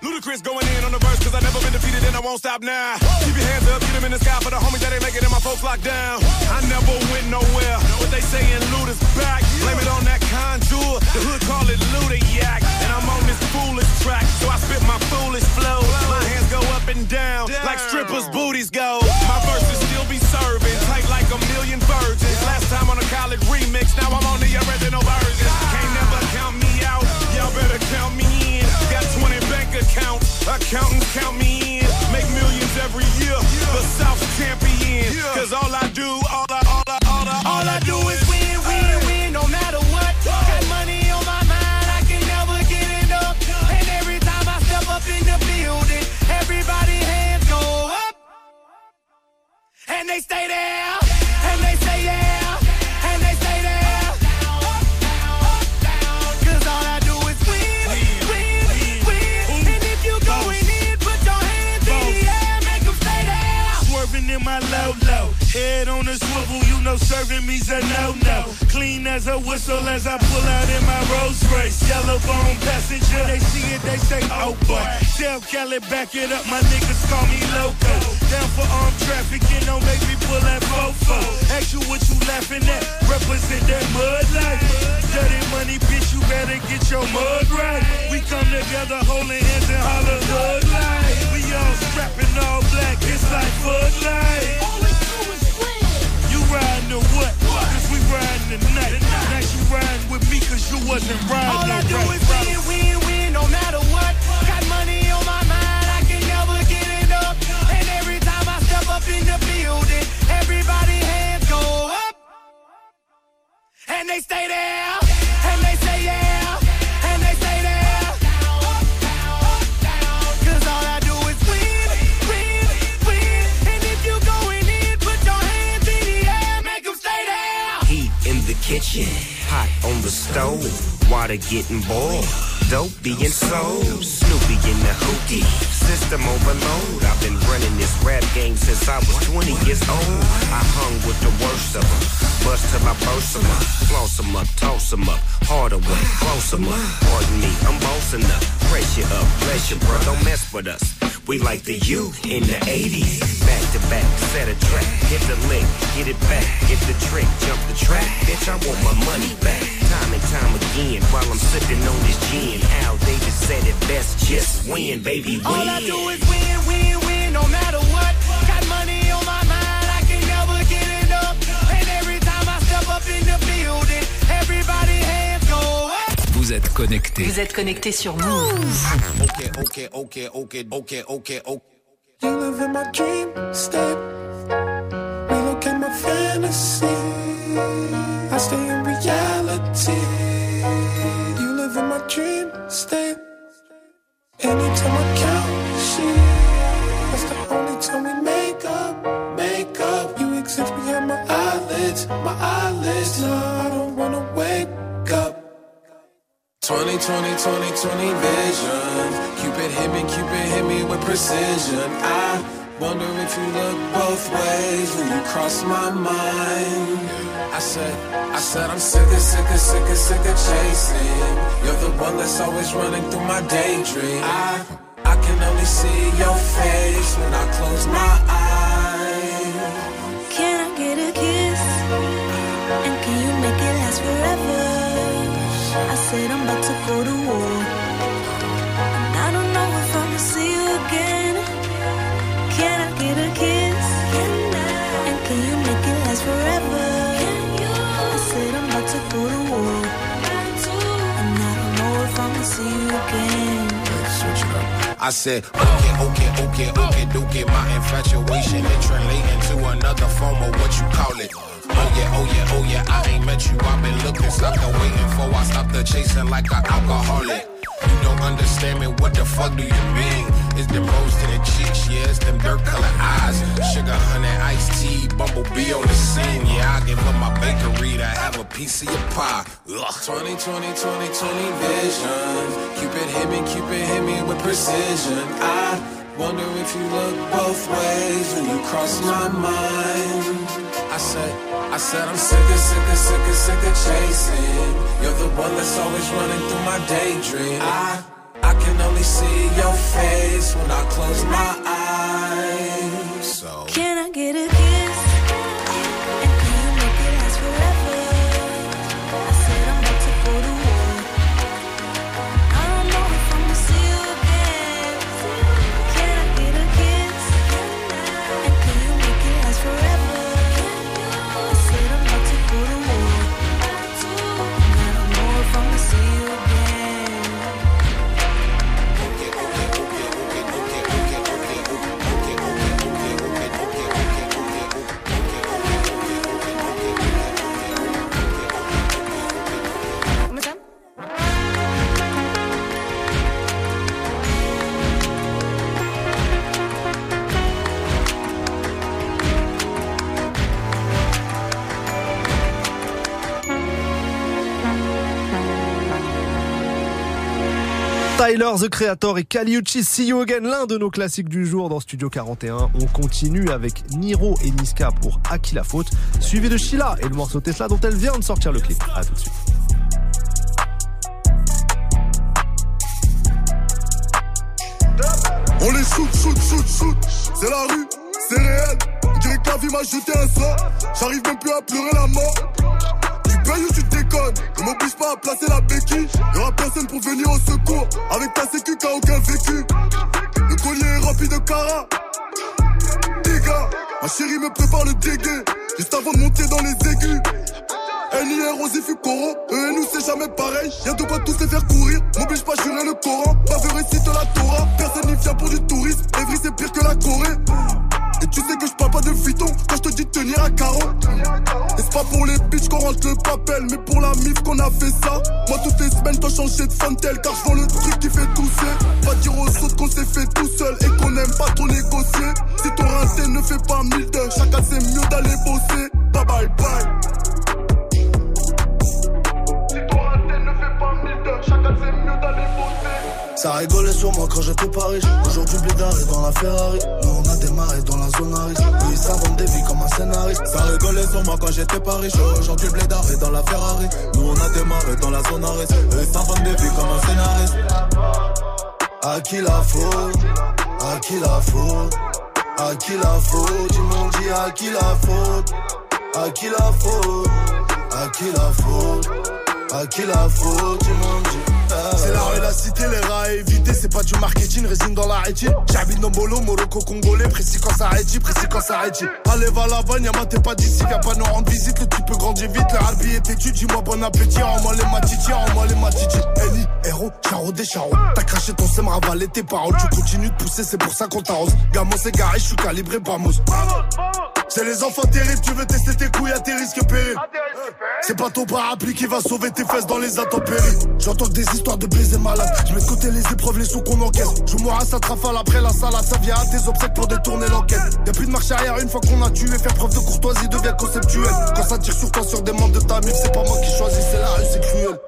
Luda, Ludacris going in on the verse, cause I never been defeated and I won't stop now. Keep your hands up, get them in the sky for the homies that ain't making it, my folks locked down. I never went nowhere, but they saying Luda's back. Blame it on that conjure, the hood call it Luda yak. And I'm on this foolish track, so I spit my foolish flow. My hands go up and down, like strippers' booties go. My verses still be serving, tight like a million virgins. Last time on a college remix, now I'm on the original version. Can't never count me out, y'all better count me in. Got 20 bank accounts, accountants count me in. Make millions every year, the South champion. Cause all I do, all I, all And they stay there, and they say yeah, and they stay there. Cause all I do is win, win, win. And if you going in, put your hands in the air, make 'em stay there. Swerving in my low low. Head on a swivel, know serving me's a no no. Clean as a whistle as I pull out in my Rolls Royce. Yellow bone passenger, they see it, they say, oh boy. Tell Kelly, back it up, my niggas call me loco. Down for armed trafficking, don't make me pull that fofo. Ask you what you laughing at, represent that mud life. Dirty money, bitch, you better get your mud right. We come together holding hands and holler hood life. We all strapping all black, it's like Bud Light. Tonight. Now you riding with me cause you wasn't riding All I do alright. is win, win, win, no matter what. Got money on my mind, I can never get enough. And every time I step up in the building, everybody hands go up. And they stay there, kitchen, hot on the stove, water getting boiled. Dope being sold, Snoopy in the hookie, system overload. I've been running this rap game since I was 20 years old. I hung with the worst of them, bust till I burst 'em up, floss 'em up, toss 'em up, harder way, close 'em up. Pardon me, I'm bossing up, pressure up, you, bro, don't mess with us. We like the U in the 80s. Back to back, set a track. Hit the lick, get it back. Get the trick, jump the track. Bitch, I want my money back. time and time again while I'm sipping on this gin. Al Davis said it best, just win, baby, win. All I do is win, win, win, no matter what. Got money on my mind, I can never get enough. And every time I step up in the building, everybody hands go up. Vous êtes connecté. Vous êtes connecté sur Move. Ok, ok, ok, ok, ok, ok, ok. You live in my dream, step. Relook at my fantasy. I stay in reality. You live in my dream state. Anytime I count sheep, that's the only time we make up, make up. You exist behind my eyelids, my eyelids. No, I don't wanna wake up. 20, 20, 20, 20 vision. Cupid hit me, Cupid hit me with precision. I wonder if you look both ways when you cross my mind. I said, I said I'm sick of, sick of, sick of, sick of chasing. You're the one that's always running through my daydream. I, I can only see your face when I close my eyes. Can I get a kiss? And can you make it last forever? I said I'm about to go to war. I said, okay, okay, okay, okay, okay. My infatuation it translating to another form of what you call it. Oh yeah, oh yeah, oh yeah. I ain't met you. I've been looking, stuck and waiting for. I stopped the chasing like an alcoholic. You don't understand me. What the fuck do you mean? It's them rose to the cheeks, yeah. It's them dirt color eyes. Sugar, honey, iced tea, bumblebee on the scene. Yeah, I give up my bakery to have a piece of your pie. Ugh. 20, 20, 20, 20 vision. Cupid hit me, Cupid hit me with precision. I wonder if you look both ways when you cross my mind. I said, I said I'm sick of, sick of, sick of, sick of chasing. You're the one that's always running through my daydream. I, see your face when I close my eyes. Tyler, The Creator et Kaliuchi, See You Again, l'un de nos classiques du jour dans Studio 41. On continue avec Niro et Niska pour À qui la faute, suivi de Sheila et le morceau Tesla dont elle vient de sortir le clip. A tout de suite. On les shoot, shoot, shoot, shoot. C'est la rue, c'est réel. On dirait la vie m'a jeté un sort. J'arrive même plus à pleurer la mort. Tu payes ou tu déconnes? Ne m'oblige pas à placer la béquille. Y'aura personne pour venir au secours. Avec ta sécu, t'as aucun vécu. Le collier est rempli de cara. Dégâts, ma chérie me prépare le dégueu. Juste avant de monter dans les aigus. NIR, Rosy, Fucoro, eux et nous c'est jamais pareil. Y'a de quoi tous les faire courir. M'oblige pas, jurer le Coran. Pas récite la Torah. Personne n'y vient pour du tourisme. Evry c'est pire que la Corée. Et tu sais que je parle pas de fiton quand je te dis de tenir à carreau. Et c'est pas pour les bitches qu'on rentre le papel, mais pour la mif qu'on a fait ça. Moi toutes les semaines, dois changer de fantel car je vends le truc qui fait tousser. Pas dire aux autres qu'on s'est fait tout seul et qu'on aime pas trop négocier. Si ton rincé ne fait pas mille d'heures, chacun c'est mieux d'aller bosser. Bye bye bye. Ça rigolait sur moi quand j'étais pas riche. Aujourd'hui, Blédard est dans la Ferrari. Nous, on a démarré dans la zone. Eux, ils s'inventent des vies comme un scénariste. Ça rigolait sur moi quand j'étais pas riche. Aujourd'hui, Blédard est dans la Ferrari. Nous, on a démarré dans la zone risque. Eux, ils s'inventent des vies comme un scénariste. À qui la faute? À qui la faute? À qui la faute? Ils m'ont dit à qui la faute? À qui la faute? À qui la faute? À qui la faute? Ils m'ont dit C'est la rue, la cité, les rats à éviter, c'est pas du marketing, résine dans la rétine. J'habite dans Bolo, Morocco, Congolais, précis quand ça rétine, précis quand ça rétine. Allez, va là-bas, Nyama, t'es pas d'ici, viens pas nous rendre visite, le type grandis vite, le harbi est têtu. Dis-moi bon appétit, en moi les matiti, en moi les matiti. Eni, héros, charo des charros. T'as craché ton sème, ravalé tes paroles. Tu continues de pousser, c'est pour ça qu'on t'arrose. Gamin, c'est garé, je suis calibré, Bamos. C'est les enfants terribles, tu veux tester tes couilles à tes risques périls. C'est pas ton parapluie qui va sauver tes fesses dans les intempéries. J'entends des histoires de baiser malades. Je mets de côté les épreuves, les sous qu'on encaisse. Je mourrai à sa trafale après la salade. Ça vient à tes obsèques pour détourner l'enquête. Y'a plus de marche arrière une fois qu'on a tué. Faire preuve de courtoisie devient conceptuel. Quand ça tire sur toi, sur des membres de ta mif, c'est pas moi qui choisis, c'est la rue, c'est cruel.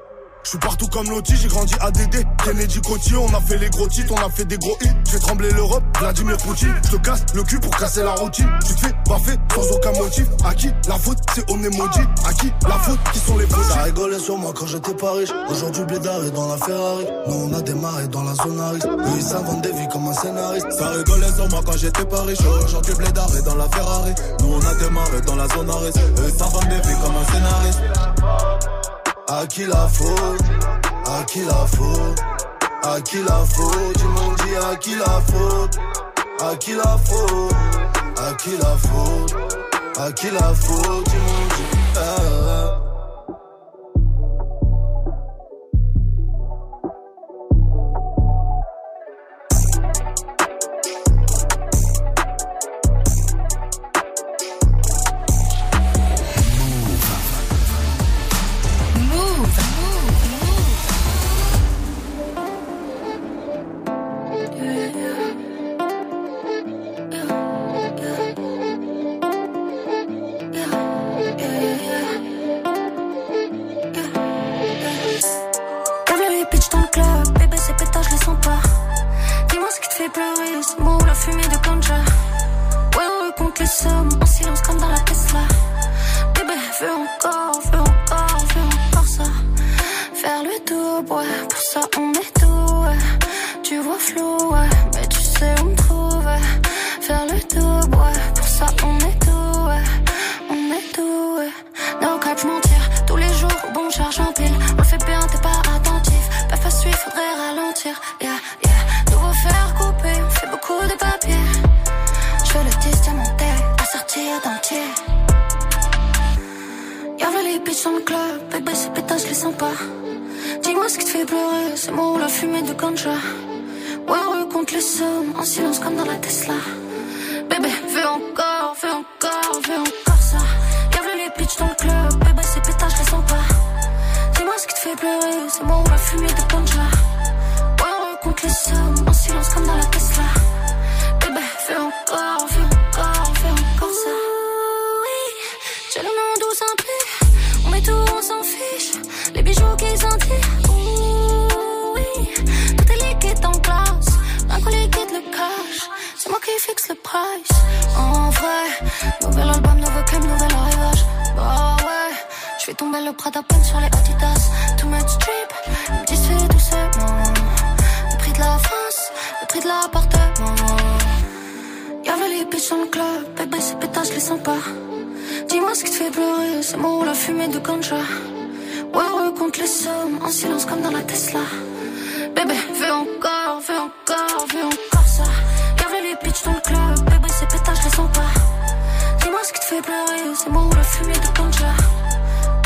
Je suis partout comme Loti, j'ai grandi à DD. Kennedy Coty, on a fait les gros titres, on a fait des gros hits. J'ai tremblé l'Europe, Vladimir Poutine. Je te casse le cul pour casser la routine. Tu te fais baffer sans aucun motif. À qui la faute, c'est on est maudit. À qui la faute, qui sont les faux Ça rigolait sur moi quand j'étais pas riche. Aujourd'hui, Blédard est dans la Ferrari. Nous, on a démarré dans la zone risque. Eux, ils des vies comme un scénariste. Ça rigolait sur moi quand j'étais pas riche. Aujourd'hui, Blédard est dans la Ferrari. Nous, on a démarré dans la zone risque. Eux, ils s'inventent des vies comme un scénariste. À qui la faute? À qui la faute? À qui la faute? Ils m'ont dit à qui la faute? À qui la faute? À qui la faute? À qui la faute? Ils m'ont dit ah. Move. Je les sens. Dis-moi ce qui te fait pleurer, c'est moi ou la fumée de ganja. Ouais, on compte les sommes, en silence comme dans la Tesla. Bébé, fais encore, fais encore, fais encore ça. Y'avait les bitches dans le club, bébé ces pétasses, je les sens pas. Dis-moi ce qui te fait pleurer, c'est moi ou la fumée de ganja.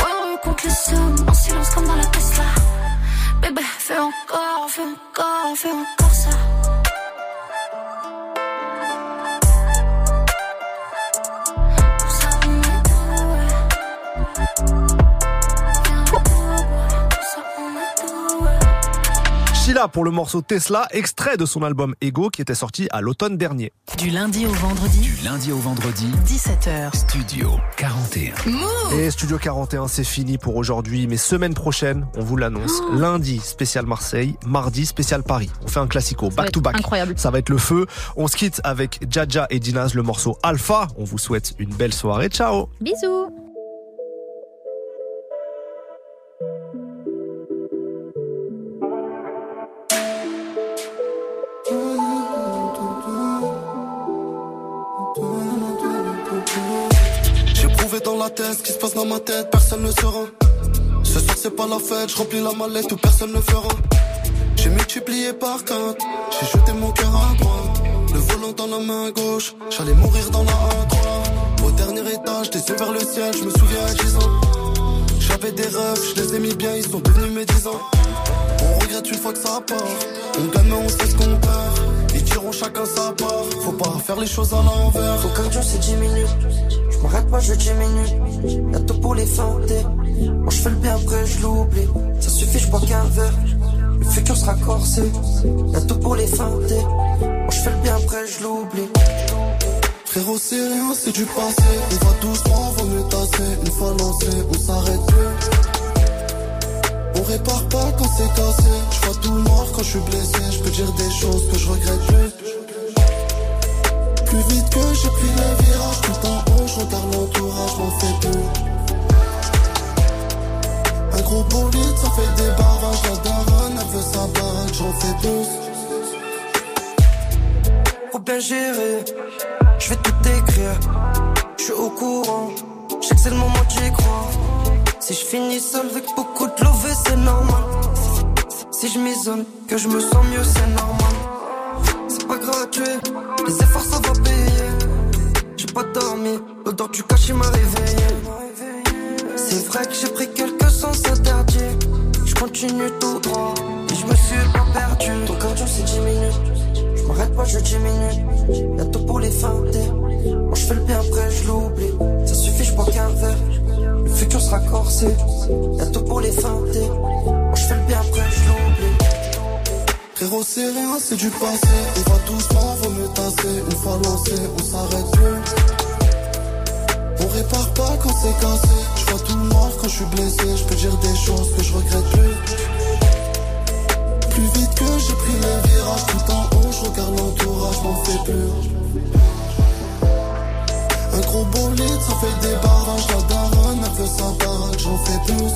Ouais, on compte les sommes, en silence comme dans la Tesla. Bébé, fais encore, fais encore, fais encore ça. Sheila pour le morceau Tesla, extrait de son album Ego qui était sorti à l'automne dernier. Du lundi au vendredi, Du lundi au vendredi, 17h. Studio 41. Et Studio 41, c'est fini pour aujourd'hui, mais semaine prochaine, on vous l'annonce, lundi spécial Marseille, mardi spécial Paris. On fait un classico, back to back. incroyable. Ça va être le feu. On se quitte avec Jaja et Dinaz, le morceau Alpha. On vous souhaite une belle soirée. Ciao Bisous. Ce qui se passe dans ma tête, personne ne saura. Ce soir c'est pas la fête, je remplis la mallette où personne ne fera. J'ai multiplié par quatre, j'ai jeté mon cœur à droite. Le volant dans la main gauche, j'allais mourir dans la A3. Au dernier étage, tes vers le ciel, je me souviens à 10 ans. J'avais des rêves, je les ai mis bien, ils sont devenus médisants. On regrette une fois que ça part. On gagne, mais on sait ce qu'on perd. Chacun sa part. Faut pas faire les choses à l'envers. Faut cardio c'est 10 minutes. Je m'arrête pas, je 10 minutes. Y'a tout pour les feinter. Moi je fais le bien après je l'oublie. Ça suffit, je bois qu'un verre. Le futur sera corsé. Y'a tout pour les feinter. Moi je fais le bien après je l'oublie. Frérot, c'est rien, c'est du passé. On va doucement, vaut mieux tasser. Une fois lancé, on s'arrête. On répare pas quand c'est cassé. Je vois tout noir quand je suis blessé. Je peux dire des choses que je regrette plus. Plus vite que j'ai pris le virage, tout en haut, je l'entourage, m'en fais plus. Un gros bolide, ça fait des barrages. La daronne, elle veut sa bague, j'en fais plus. Faut bien gérer. Je vais tout écrire. Je suis au courant. Je sais que c'est le moment d'y croire. Si je finis seul avec beaucoup de love, c'est normal. Si je m'isole, que je me sens mieux, c'est normal. C'est pas gratuit, les efforts ça va payer. J'ai pas dormi, l'odeur du cachet m'a réveillé. C'est vrai que j'ai pris quelques sens interdits. Je continue tout droit, et je me suis pas perdu. Ton cardio c'est 10 minutes. Je m'arrête pas, je 10 minutes. Y'a tout pour les feinter. Moi je fais le bien après, je l'oublie. Ça suffit, je bois qu'un verre. Futur sera corsé. Tout pour les feinter. Moi je fais le bien après, je l'oublie. Frérot, c'est rien, c'est du passé. On va doucement, vaut mieux tasser. Une fois lancé, on s'arrête plus. On répare pas quand c'est cassé. Je vois tout noir quand je suis blessé. Je peux dire des choses que je regrette plus. Plus vite que j'ai pris le virage, tout en haut, je regarde l'entourage, m'en fais plus. Un gros bolide, ça fait des barrages. La daronne, elle veut sa baraque, j'en fais plus.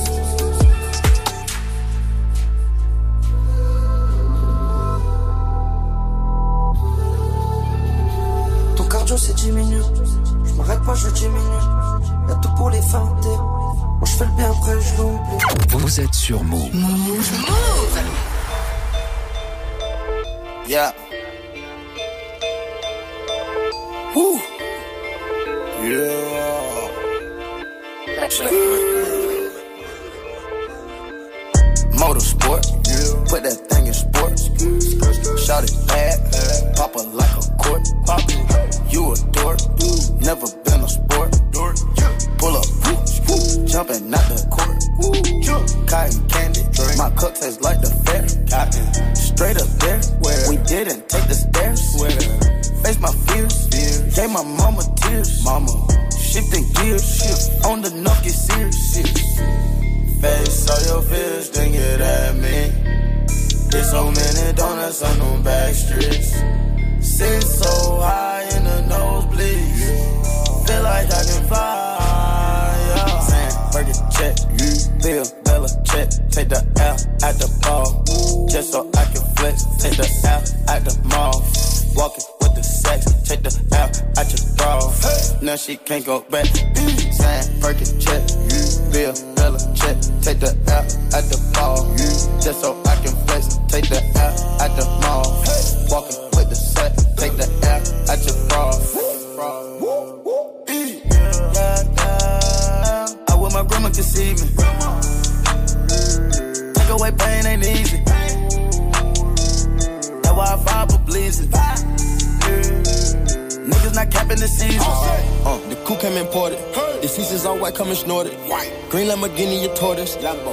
Ton cardio c'est 10 minutes. Je m'arrête pas, je 10 minutes. Y'a tout pour les feinter. Moi je fais le bien après, je l'oublie. Vous êtes sur Move. Yeah.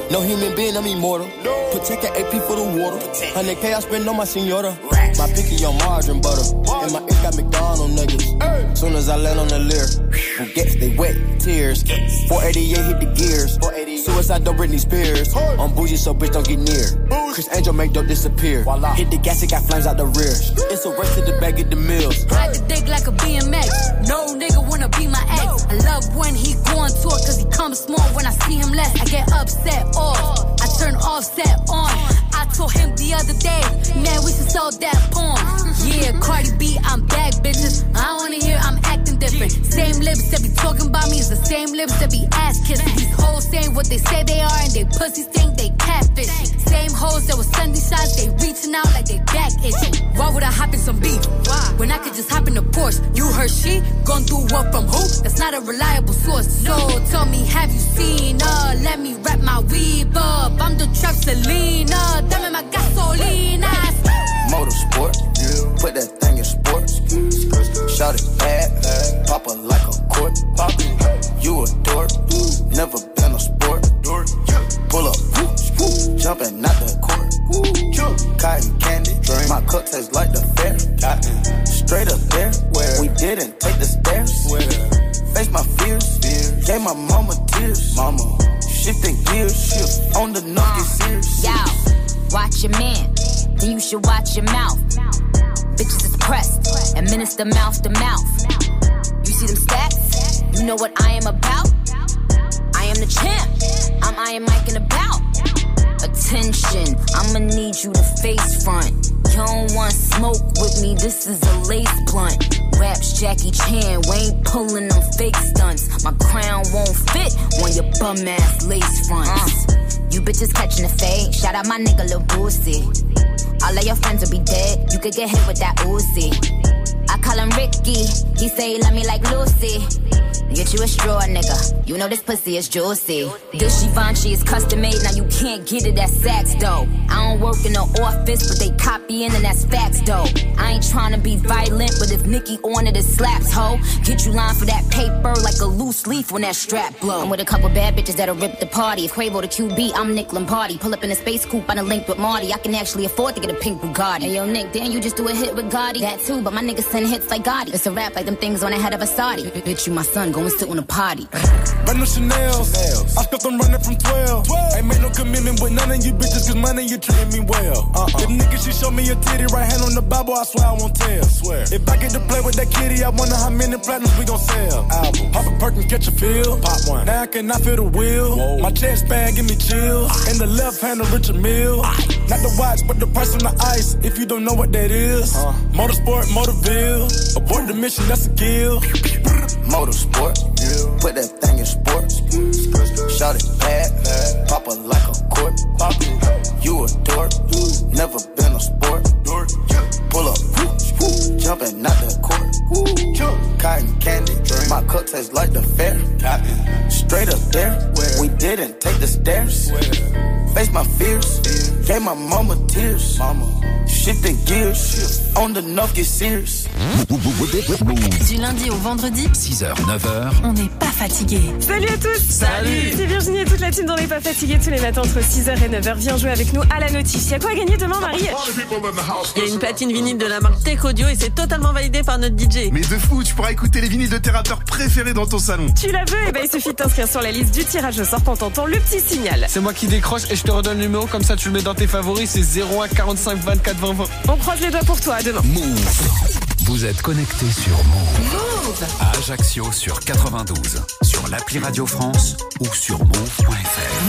No human being, I'm immortal. Protect the AP for the water. 100K I spend on my senora. My picky on margarine butter. And my ink got McDonald niggas. Soon as I land on the lyre, who gets they wet tears. 488 hit the gears. Suicide don't Britney Spears. I'm bougie, so bitch don't get near. Chris Angel make dope disappear. Hit the gas, it got flames out the rear. It's a race to the bag of the mills. Ride the dick like a BMX. No nigga wanna be my ex. I love when he go to tour cause he comes small. When I see him less, I get upset off. I turn offset on. I told him the other day, man, we should sell that porn. Yeah, Cardi B, I'm back, bitches. I wanna hear I'm acting different. Same lips that be talking about me is the same lips that be ass kissing. These hoes say they ain't what they say they are, and they pussies think they catfish. Same hoes that was sending shots, they reaching out like they back itching. Why would I hop in some beef? Why? When I could just hop in a Porsche. You heard she gon' do what from who? That's not a reliable source. So tell me, have you seen administer mouth to mouth. You see them stats? You know what I am about? I am the champ. I'm Iron Mike and about. Attention, I'ma need you to face front. You don't want smoke with me, this is a lace blunt. Raps Jackie Chan, we ain't pulling them fake stunts. My crown won't fit on your bum ass lace fronts. Uh. You bitches catching the fade, shout out my nigga Lil Boosie. All of your friends will be dead, you could get hit with that Uzi. Call him Ricky, he say he love me like Lucy. Get you a straw, nigga. You know this pussy is juicy. This Givenchy is custom made, now you can't get it at Saks though. I don't work in the office, but they copying and that's facts though. I ain't trying to be violent, but if Nicki on it, it slaps, ho. Get you lined for that paper like a loose leaf when that strap blow. I'm with a couple bad bitches that'll rip the party. If Quavo the QB, I'm Nick Lombardi. Pull up in a space coupe, on a link with Marty. I can actually afford to get a pink Bugatti. Hey yo, Nick, damn, you just do a hit with Gotti. That too, but my niggas send hits like Gotti. It's a rap like them things on the head of a Saudi. Bitch, you my son, go and sit on a party. Brand new Chanel's. I stuck them running from 12. 12. Ain't made no commitment with none of you bitches, cause money you treating me well. Uh-uh. If niggas she show me a titty, right hand on the Bible, I swear I won't tell. Swear. If I get to play with that kitty, I wonder how many platinums we gon' sell. Album. Pop a perk and catch a feel. Pop one. Now I cannot feel the wheel. My chest bag give me chills. In the left hand of Richard Mill. Not the watch, but the price on the ice. If you don't know what that is. Uh. Motorsport, Motorville. Abort the mission, that's a kill. Motorsport, put that thing in sports. Shout it bad, pop her like a court. You a dork, never been a sport. Pull up, jumping out the court. Cotton candy, my cup tastes like the fair. Straight up there, we didn't take the stairs. Face my fears, gave my mama tears. Shifting gears, on the knock get serious. Du lundi au vendredi, 6h, 9h, on n'est pas fatigué. Salut à tous Salut. C'est Virginie et toute la team d'On n'est pas fatigué tous les matins entre 6h et 9h. Viens jouer avec nous à la notif. Y'a quoi à gagner demain, Marie? Il y a une platine vinyle de la marque Tech Audio et c'est totalement validé par notre DJ. Mais de fou, tu pourras écouter les vinyles de tes rappeurs préférés dans ton salon. Tu la veux Eh ben il suffit de t'inscrire sur la liste du tirage au sort en tentant le petit signal. C'est moi qui décroche et je te redonne le numéro comme ça tu le mets dans tes favoris, c'est 01 45 24 20 20. On croise les doigts pour toi, à demain. Move. Vous êtes connecté sur Move. À Ajaccio sur 92, sur l'appli Radio France ou sur move.fr.